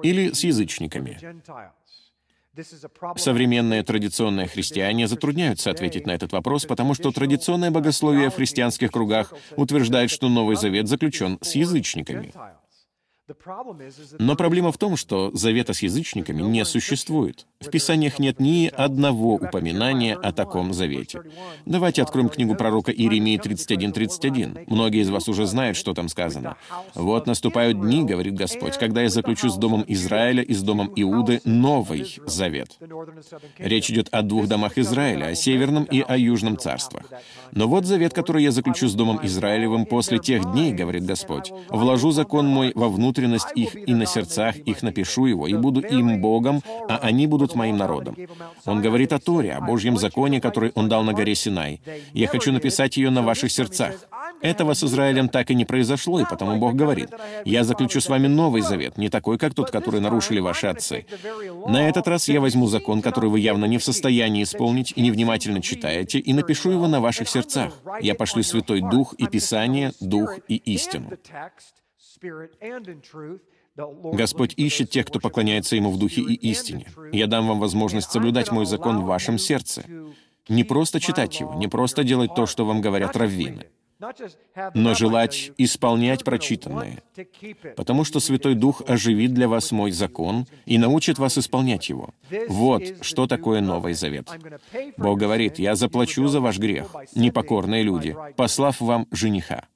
[SPEAKER 1] или с язычниками? Современные традиционные христиане затрудняются ответить на этот вопрос, потому что традиционное богословие в христианских кругах утверждает, что Новый Завет заключен с язычниками. Но проблема в том, что завета с язычниками не существует. В Писаниях нет ни одного упоминания о таком завете. Давайте откроем книгу пророка Иеремии 31.31. Многие из вас уже знают, что там сказано. «Вот наступают дни, — говорит Господь, — когда я заключу с домом Израиля и с домом Иуды новый завет». Речь идет о двух домах Израиля, о северном и о южном царствах. Но вот завет, который я заключу с домом Израилевым после тех дней, — говорит Господь, — «вложу закон мой во внутрь внутренность их и на сердцах их напишу его, и буду им Богом, а они будут моим народом. Он говорит о Торе, о Божьем законе, который он дал на горе Синай. Я хочу написать ее на ваших сердцах. Этого с Израилем так и не произошло, и потому Бог говорит, «Я заключу с вами новый завет, не такой, как тот, который нарушили ваши отцы. На этот раз я возьму закон, который вы явно не в состоянии исполнить и невнимательно читаете, и напишу его на ваших сердцах. Я пошлю Святой Дух и Писание, Дух и истину». Господь ищет тех, кто поклоняется Ему в духе и истине. Я дам вам возможность соблюдать мой закон в вашем сердце. Не просто читать его, не просто делать то, что вам говорят раввины. но желать исполнять прочитанное, потому что Святой Дух оживит для вас мой закон и научит вас исполнять его. Вот что такое Новый Завет. Бог говорит, «Я заплачу за ваш грех, непокорные люди, послав вам жениха».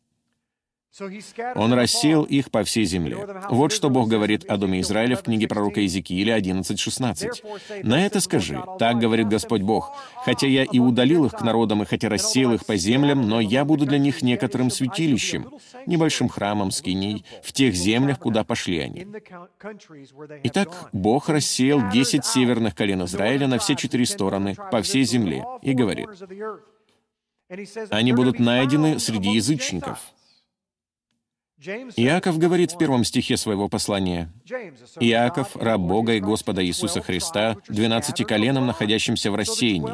[SPEAKER 1] Он рассеял их по всей земле. Вот что Бог говорит о доме Израиля в книге пророка Иезекииля 11.16. «На это скажи, так говорит Господь Бог, хотя я и удалил их к народам, и хотя рассеял их по землям, но я буду для них некоторым святилищем, небольшим храмом скиней, в тех землях, куда пошли они». Итак, Бог рассеял десять северных колен Израиля на все четыре стороны, по всей земле, и говорит, «Они будут найдены среди язычников». Иаков говорит в первом стихе своего послания, «Иаков, раб Бога и Господа Иисуса Христа, двенадцати коленам, находящимся в рассеянии».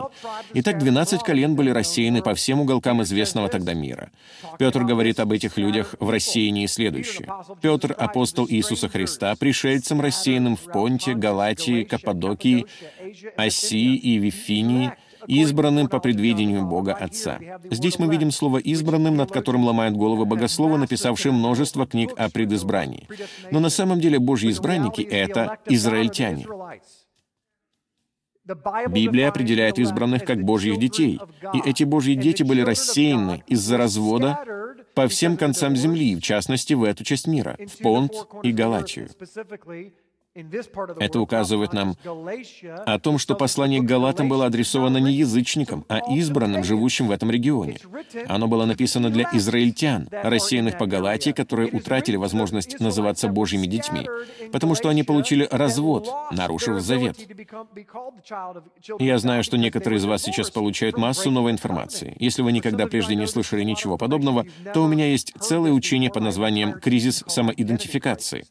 [SPEAKER 1] Итак, двенадцать колен были рассеяны по всем уголкам известного тогда мира. Петр говорит об этих людях в рассеянии следующее. Петр, апостол Иисуса Христа, пришельцем, рассеянным в Понте, Галатии, Каппадокии, Осии и Вифинии, избранным по предвидению Бога Отца. Здесь мы видим слово «избранным», над которым ломают головы богословы, написавшие множество книг о предизбрании. Но на самом деле Божьи избранники — это израильтяне. Библия определяет избранных как Божьих детей, и эти Божьи дети были рассеяны из-за развода по всем концам земли, в частности, в эту часть мира, в Понт и Галатию. Это указывает нам о том, что послание к Галатам было адресовано не язычникам, а избранным, живущим в этом регионе. Оно было написано для израильтян, рассеянных по Галатии, которые утратили возможность называться Божьими детьми, потому что они получили развод, нарушив завет. Я знаю, что некоторые из вас сейчас получают массу новой информации. Если вы никогда прежде не слышали ничего подобного, то у меня есть целое учение под названием «Кризис самоидентификации».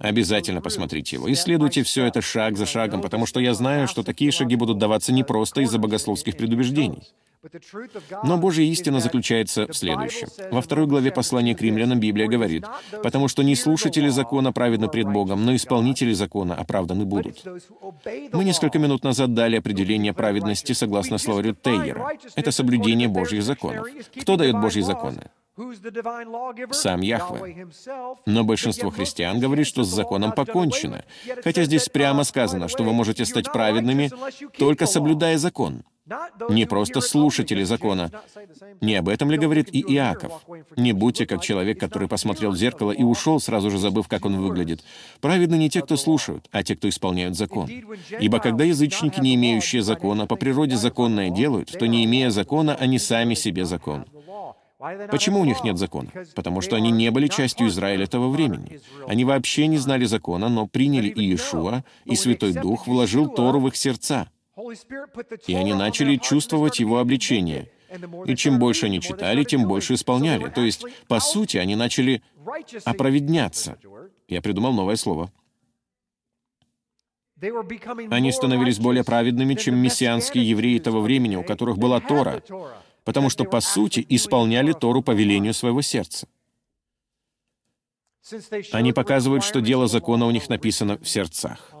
[SPEAKER 1] Обязательно посмотрите его. Исследуйте все это шаг за шагом, потому что я знаю, что такие шаги будут даваться не просто из-за богословских предубеждений. Но Божья истина заключается в следующем. Во второй главе послания к римлянам Библия говорит, «Потому что не слушатели закона праведны пред Богом, но исполнители закона оправданы будут». Мы несколько минут назад дали определение праведности согласно словарю Тейера. Это соблюдение Божьих законов. Кто дает Божьи законы? Сам Яхве. Но большинство христиан говорит, что с законом покончено, хотя здесь прямо сказано, что вы можете стать праведными, только соблюдая закон. Не просто слушатели закона. Не об этом ли говорит и Иаков? Не будьте как человек, который посмотрел в зеркало и ушел, сразу же забыв, как он выглядит. Праведны не те, кто слушают, а те, кто исполняют закон. Ибо когда язычники, не имеющие закона, по природе законное делают, то, не имея закона, они сами себе закон. Почему у них нет закона? Потому что они не были частью Израиля того времени. Они вообще не знали закона, но приняли Иешуа, и Святой Дух вложил Тору в их сердца. И они начали чувствовать его обличение. И чем больше они читали, тем больше исполняли. То есть, по сути, они начали оправедняться. Я придумал новое слово. Они становились более праведными, чем мессианские евреи того времени, у которых была Тора потому что, по сути, исполняли Тору по велению своего сердца. Они показывают, что дело закона у них написано в сердцах.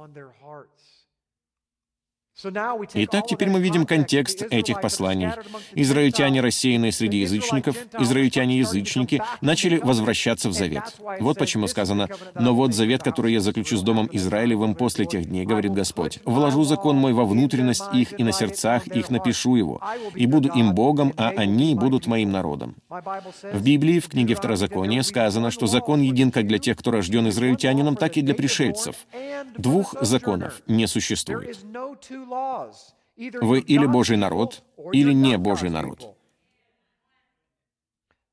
[SPEAKER 1] Итак, теперь мы видим контекст этих посланий. Израильтяне, рассеянные среди язычников, израильтяне-язычники, начали возвращаться в завет. Вот почему сказано, «Но вот завет, который я заключу с Домом Израилевым после тех дней, говорит Господь, вложу закон мой во внутренность их, и на сердцах их напишу его, и буду им Богом, а они будут моим народом». В Библии, в книге Второзакония, сказано, что закон един как для тех, кто рожден израильтянином, так и для пришельцев. Двух законов не существует. Вы или Божий народ, или не Божий народ.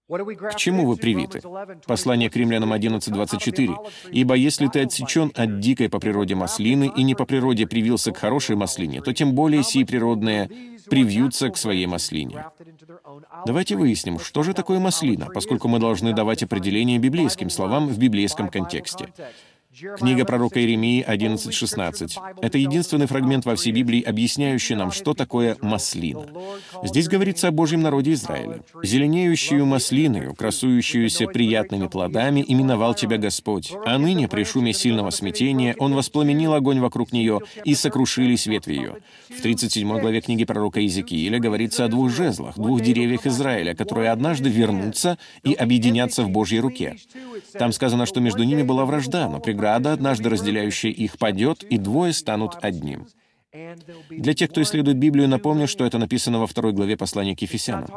[SPEAKER 1] К чему вы привиты? Послание к римлянам 11.24. «Ибо если ты отсечен от дикой по природе маслины и не по природе привился к хорошей маслине, то тем более сии природные привьются к своей маслине». Давайте выясним, что же такое маслина, поскольку мы должны давать определение библейским словам в библейском контексте. Книга пророка Иеремии 11.16. Это единственный фрагмент во всей Библии, объясняющий нам, что такое маслина. Здесь говорится о Божьем народе Израиля. «Зеленеющую маслиною, красующуюся приятными плодами, именовал тебя Господь. А ныне, при шуме сильного смятения, Он воспламенил огонь вокруг нее, и сокрушились ветви ее». В 37 главе книги пророка Иезекииля говорится о двух жезлах, двух деревьях Израиля, которые однажды вернутся и объединятся в Божьей руке. Там сказано, что между ними была вражда, но преграда преграда, однажды разделяющая их, падет, и двое станут одним. Для тех, кто исследует Библию, напомню, что это написано во второй главе послания к Ефесянам.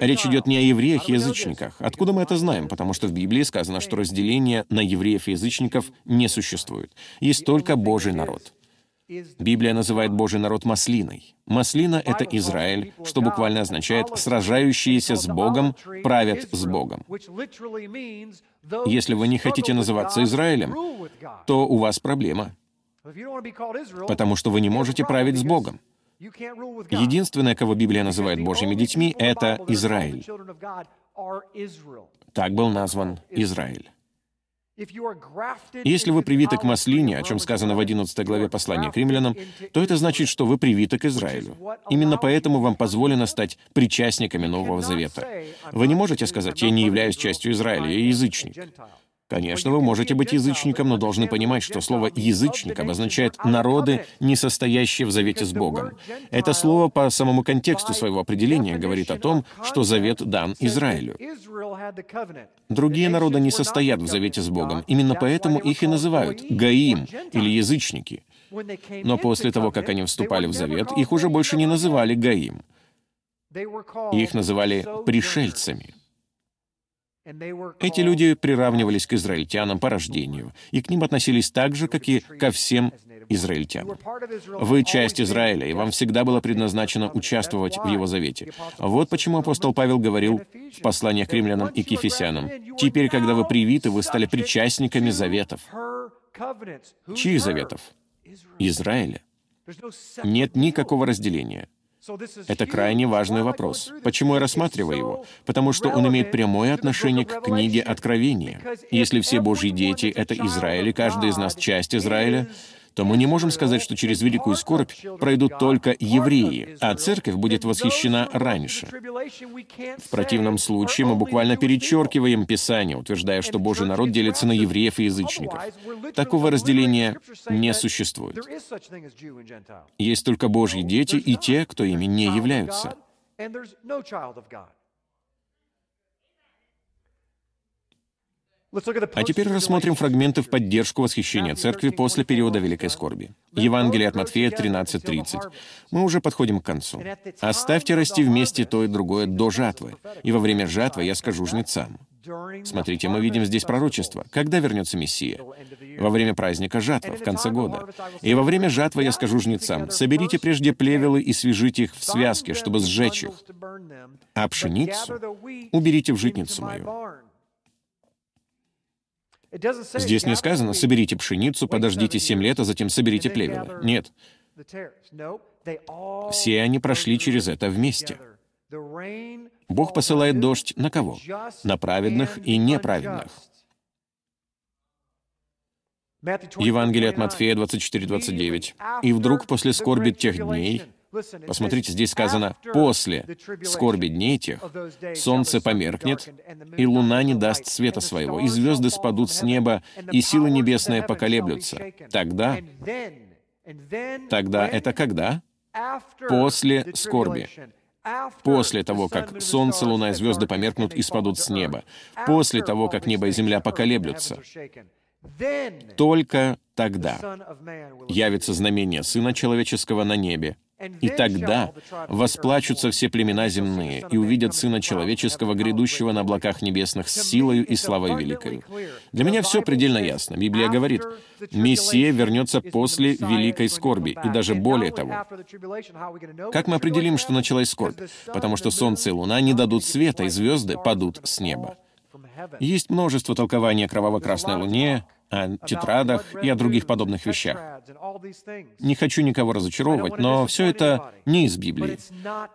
[SPEAKER 1] Речь идет не о евреях и язычниках. Откуда мы это знаем? Потому что в Библии сказано, что разделение на евреев и язычников не существует. Есть только Божий народ. Библия называет Божий народ маслиной. Маслина — это Израиль, что буквально означает «сражающиеся с Богом правят с Богом». Если вы не хотите называться Израилем, то у вас проблема, потому что вы не можете править с Богом. Единственное, кого Библия называет Божьими детьми, — это Израиль. Так был назван Израиль. Если вы привиты к маслине, о чем сказано в 11 главе послания к римлянам, то это значит, что вы привиты к Израилю. Именно поэтому вам позволено стать причастниками Нового Завета. Вы не можете сказать, «Я не являюсь частью Израиля, я язычник». Конечно, вы можете быть язычником, но должны понимать, что слово «язычник» обозначает «народы, не состоящие в завете с Богом». Это слово по самому контексту своего определения говорит о том, что завет дан Израилю. Другие народы не состоят в завете с Богом. Именно поэтому их и называют «гаим» или «язычники». Но после того, как они вступали в завет, их уже больше не называли «гаим». Их называли «пришельцами». Эти люди приравнивались к израильтянам по рождению, и к ним относились так же, как и ко всем израильтянам. Вы часть Израиля, и вам всегда было предназначено участвовать в Его завете. Вот почему апостол Павел говорил в посланиях к римлянам и к ефесянам, «Теперь, когда вы привиты, вы стали причастниками заветов». Чьих заветов? Израиля. Нет никакого разделения. Это крайне важный вопрос. Почему я рассматриваю его? Потому что он имеет прямое отношение к книге Откровения. Если все Божьи дети — это Израиль, и каждый из нас — часть Израиля, то мы не можем сказать, что через великую скорбь пройдут только евреи, а церковь будет восхищена раньше. В противном случае мы буквально перечеркиваем Писание, утверждая, что Божий народ делится на евреев и язычников. Такого разделения не существует. Есть только Божьи дети и те, кто ими не являются. А теперь рассмотрим фрагменты в поддержку восхищения церкви после периода Великой Скорби. Евангелие от Матфея 13.30. Мы уже подходим к концу. «Оставьте расти вместе то и другое до жатвы, и во время жатвы я скажу жнецам». Смотрите, мы видим здесь пророчество. Когда вернется Мессия? Во время праздника жатва, в конце года. И во время жатвы я скажу жнецам, соберите прежде плевелы и свяжите их в связке, чтобы сжечь их, а пшеницу уберите в житницу мою. Здесь не сказано «соберите пшеницу, подождите семь лет, а затем соберите плевелы». Нет. Все они прошли через это вместе. Бог посылает дождь на кого? На праведных и неправедных. Евангелие от Матфея 24-29. «И вдруг после скорби тех дней Посмотрите, здесь сказано «после скорби дней тех солнце померкнет, и луна не даст света своего, и звезды спадут с неба, и силы небесные поколеблются. Тогда...» Тогда это когда? После скорби. После того, как солнце, луна и звезды померкнут и спадут с неба. После того, как небо и земля поколеблются. Только тогда явится знамение Сына Человеческого на небе, и тогда восплачутся все племена земные и увидят Сына Человеческого, грядущего на облаках небесных с силою и славой великой. Для меня все предельно ясно. Библия говорит, Мессия вернется после великой скорби, и даже более того. Как мы определим, что началась скорбь? Потому что солнце и луна не дадут света, и звезды падут с неба. Есть множество толкований о кроваво-красной луне, о тетрадах и о других подобных вещах. Не хочу никого разочаровывать, но все это не из Библии.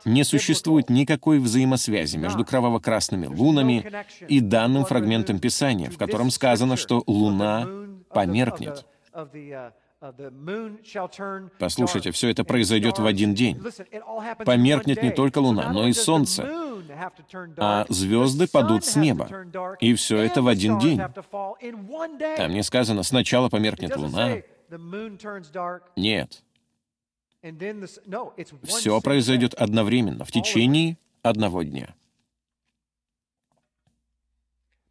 [SPEAKER 1] Не существует никакой взаимосвязи между кроваво-красными лунами и данным фрагментом Писания, в котором сказано, что Луна померкнет. Послушайте, все это произойдет в один день. Померкнет не только Луна, но и Солнце. А звезды падут с неба. И все это в один день. Там не сказано, сначала померкнет Луна. Нет. Все произойдет одновременно, в течение одного дня.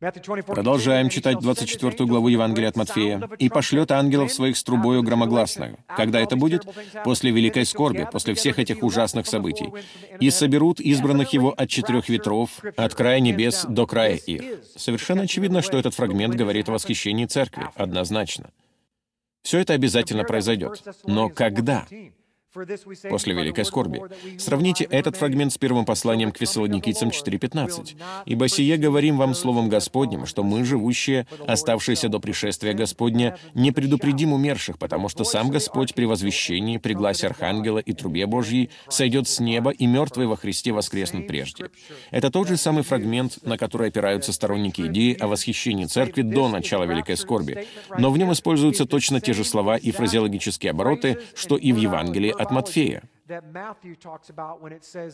[SPEAKER 1] Продолжаем читать 24 главу Евангелия от Матфея. «И пошлет ангелов своих с трубою громогласную». Когда это будет? После великой скорби, после всех этих ужасных событий. «И соберут избранных его от четырех ветров, от края небес до края их». Совершенно очевидно, что этот фрагмент говорит о восхищении церкви, однозначно. Все это обязательно произойдет. Но когда? После великой скорби. Сравните этот фрагмент с первым посланием к фессалоникийцам 4.15. «Ибо сие говорим вам словом Господним, что мы, живущие, оставшиеся до пришествия Господня, не предупредим умерших, потому что сам Господь при возвещении, при гласе Архангела и трубе Божьей сойдет с неба, и мертвые во Христе воскреснут прежде». Это тот же самый фрагмент, на который опираются сторонники идеи о восхищении церкви до начала великой скорби. Но в нем используются точно те же слова и фразеологические обороты, что и в Евангелии от Матфея.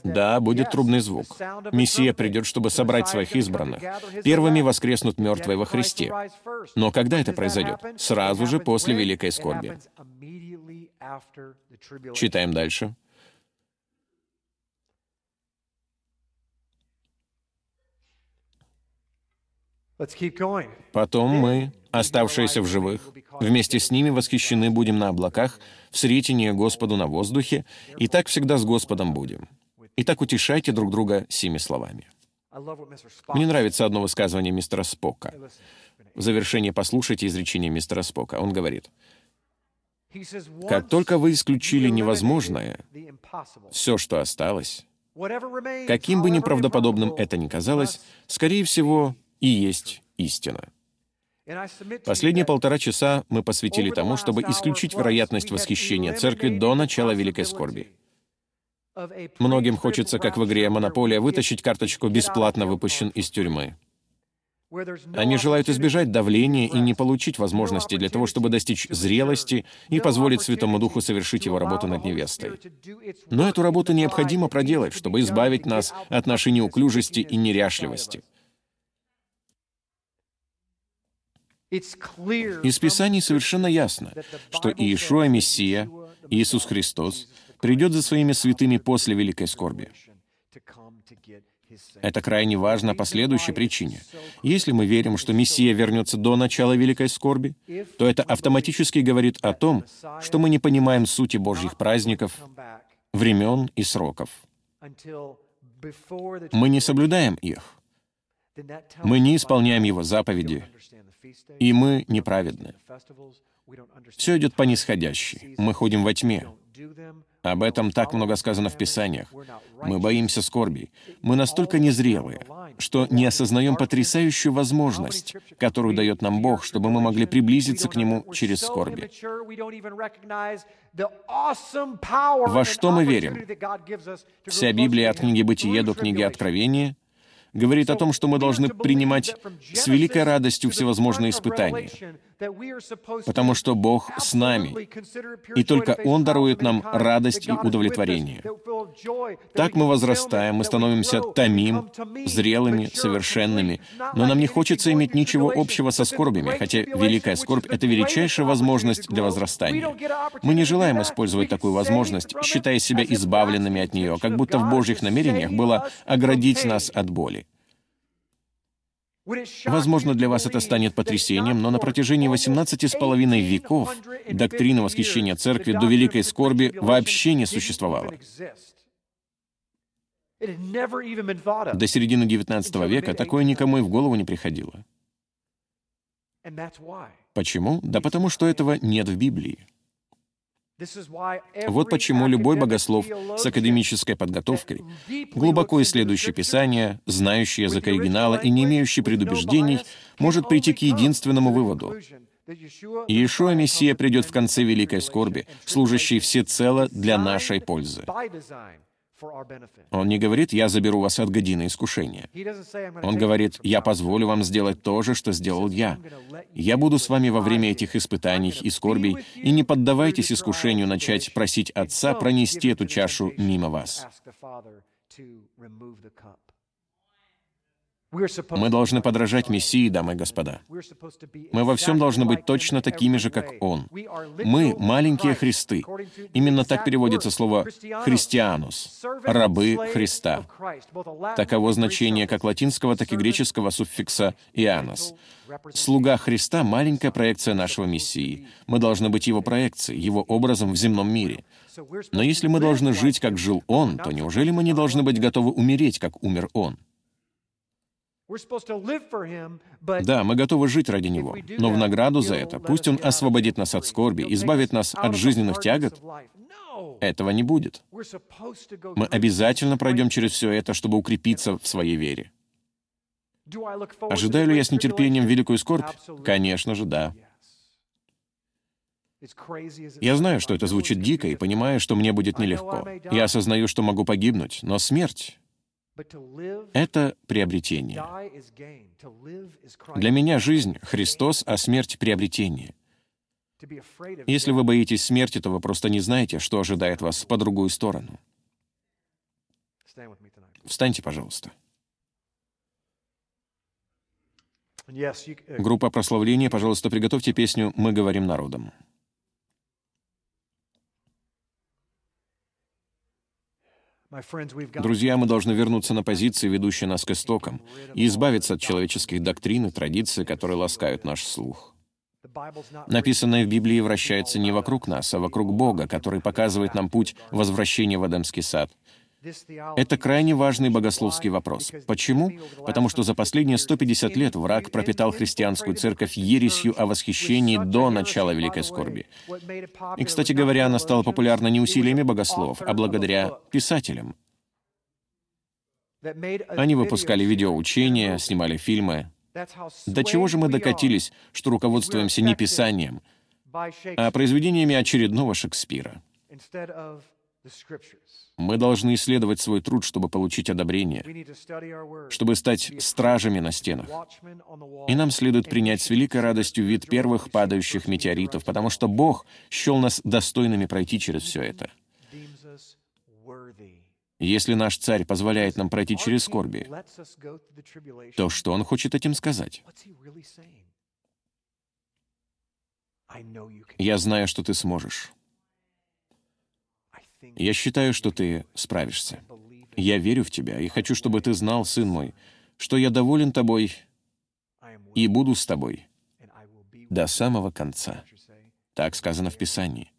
[SPEAKER 1] Да, будет трубный звук. Мессия придет, чтобы собрать своих избранных. Первыми воскреснут мертвые во Христе. Но когда это произойдет? Сразу же после Великой Скорби. Читаем дальше. Потом мы, оставшиеся в живых, вместе с ними восхищены будем на облаках, в сретении Господу на воздухе, и так всегда с Господом будем. Итак, утешайте друг друга сими словами. Мне нравится одно высказывание мистера Спока. В завершение послушайте изречение мистера Спока. Он говорит, «Как только вы исключили невозможное, все, что осталось, каким бы неправдоподобным это ни казалось, скорее всего, и есть истина. Последние полтора часа мы посвятили тому, чтобы исключить вероятность восхищения церкви до начала Великой Скорби. Многим хочется, как в игре «Монополия», вытащить карточку «Бесплатно выпущен из тюрьмы». Они желают избежать давления и не получить возможности для того, чтобы достичь зрелости и позволить Святому Духу совершить его работу над невестой. Но эту работу необходимо проделать, чтобы избавить нас от нашей неуклюжести и неряшливости — Из Писаний совершенно ясно, что Иешуа Мессия, Иисус Христос, придет за своими святыми после великой скорби. Это крайне важно по следующей причине. Если мы верим, что Мессия вернется до начала великой скорби, то это автоматически говорит о том, что мы не понимаем сути Божьих праздников, времен и сроков. Мы не соблюдаем их. Мы не исполняем Его заповеди, и мы неправедны. Все идет по нисходящей. Мы ходим во тьме. Об этом так много сказано в Писаниях. Мы боимся скорби. Мы настолько незрелые, что не осознаем потрясающую возможность, которую дает нам Бог, чтобы мы могли приблизиться к Нему через скорби. Во что мы верим? Вся Библия от книги Бытия до книги Откровения говорит о том, что мы должны принимать с великой радостью всевозможные испытания, потому что Бог с нами, и только Он дарует нам радость и удовлетворение. Так мы возрастаем, мы становимся томим, зрелыми, совершенными, но нам не хочется иметь ничего общего со скорбями, хотя великая скорбь — это величайшая возможность для возрастания. Мы не желаем использовать такую возможность, считая себя избавленными от нее, как будто в Божьих намерениях было оградить нас от боли. Возможно, для вас это станет потрясением, но на протяжении 18 с половиной веков доктрина восхищения церкви до великой скорби вообще не существовала. До середины XIX века такое никому и в голову не приходило. Почему? Да потому что этого нет в Библии. Вот почему любой богослов с академической подготовкой, глубоко исследующий Писание, знающий язык оригинала и не имеющий предубеждений, может прийти к единственному выводу. Иешуа Мессия придет в конце великой скорби, служащий всецело для нашей пользы. Он не говорит «я заберу вас от годины искушения». Он говорит «я позволю вам сделать то же, что сделал я. Я буду с вами во время этих испытаний и скорбей, и не поддавайтесь искушению начать просить Отца пронести эту чашу мимо вас». Мы должны подражать Мессии, дамы и господа. Мы во всем должны быть точно такими же, как Он. Мы — маленькие Христы. Именно так переводится слово «христианус» — «рабы Христа». Таково значение как латинского, так и греческого суффикса «ианос». Слуга Христа — маленькая проекция нашего Мессии. Мы должны быть Его проекцией, Его образом в земном мире. Но если мы должны жить, как жил Он, то неужели мы не должны быть готовы умереть, как умер Он? Да, мы готовы жить ради Него, но в награду за это пусть Он освободит нас от скорби, избавит нас от жизненных тягот. Этого не будет. Мы обязательно пройдем через все это, чтобы укрепиться в своей вере. Ожидаю ли я с нетерпением великую скорбь? Конечно же, да. Я знаю, что это звучит дико, и понимаю, что мне будет нелегко. Я осознаю, что могу погибнуть, но смерть это приобретение. Для меня жизнь — Христос, а смерть — приобретение. Если вы боитесь смерти, то вы просто не знаете, что ожидает вас по другую сторону. Встаньте, пожалуйста.
[SPEAKER 2] Uh,
[SPEAKER 1] Группа прославления, пожалуйста, приготовьте песню «Мы говорим народом».
[SPEAKER 2] Друзья, мы должны вернуться на позиции, ведущие нас к истокам, и избавиться от человеческих доктрин и традиций, которые ласкают наш слух.
[SPEAKER 1] Написанное в Библии вращается не вокруг нас, а вокруг Бога, который показывает нам путь возвращения в Эдемский сад — это крайне важный богословский вопрос. Почему? Потому что за последние 150 лет враг пропитал христианскую церковь ересью о восхищении до начала Великой Скорби. И, кстати говоря, она стала популярна не усилиями богословов, а благодаря писателям. Они выпускали видеоучения, снимали фильмы. До чего же мы докатились, что руководствуемся не Писанием, а произведениями очередного Шекспира? Мы должны исследовать свой труд, чтобы получить одобрение, чтобы стать стражами на стенах. И нам следует принять с великой радостью вид первых падающих метеоритов, потому что Бог счел нас достойными пройти через все это. Если наш царь позволяет нам пройти через скорби, то что он хочет этим сказать? Я знаю, что ты сможешь. Я считаю, что ты справишься. Я верю в тебя и хочу, чтобы ты знал, сын мой, что я доволен тобой и буду с тобой до самого конца. Так сказано в Писании.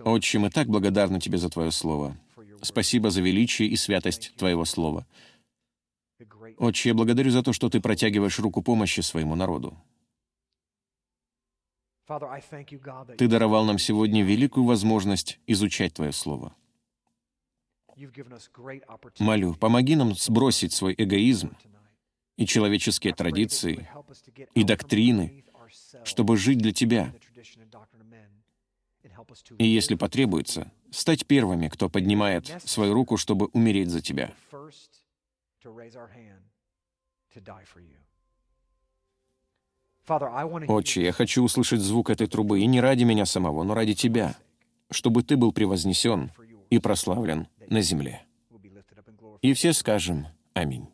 [SPEAKER 1] Отче, мы так благодарны Тебе за Твое Слово. Спасибо за величие и святость Твоего Слова. Отче, я благодарю за то, что Ты протягиваешь руку помощи своему народу. Ты даровал нам сегодня великую возможность изучать Твое Слово. Молю, помоги нам сбросить свой эгоизм и человеческие традиции и доктрины, чтобы жить для Тебя. И если потребуется, стать первыми, кто поднимает свою руку, чтобы умереть за Тебя. Отче, я хочу услышать звук этой трубы, и не ради меня самого, но ради Тебя, чтобы Ты был превознесен и прославлен на земле. И все скажем «Аминь».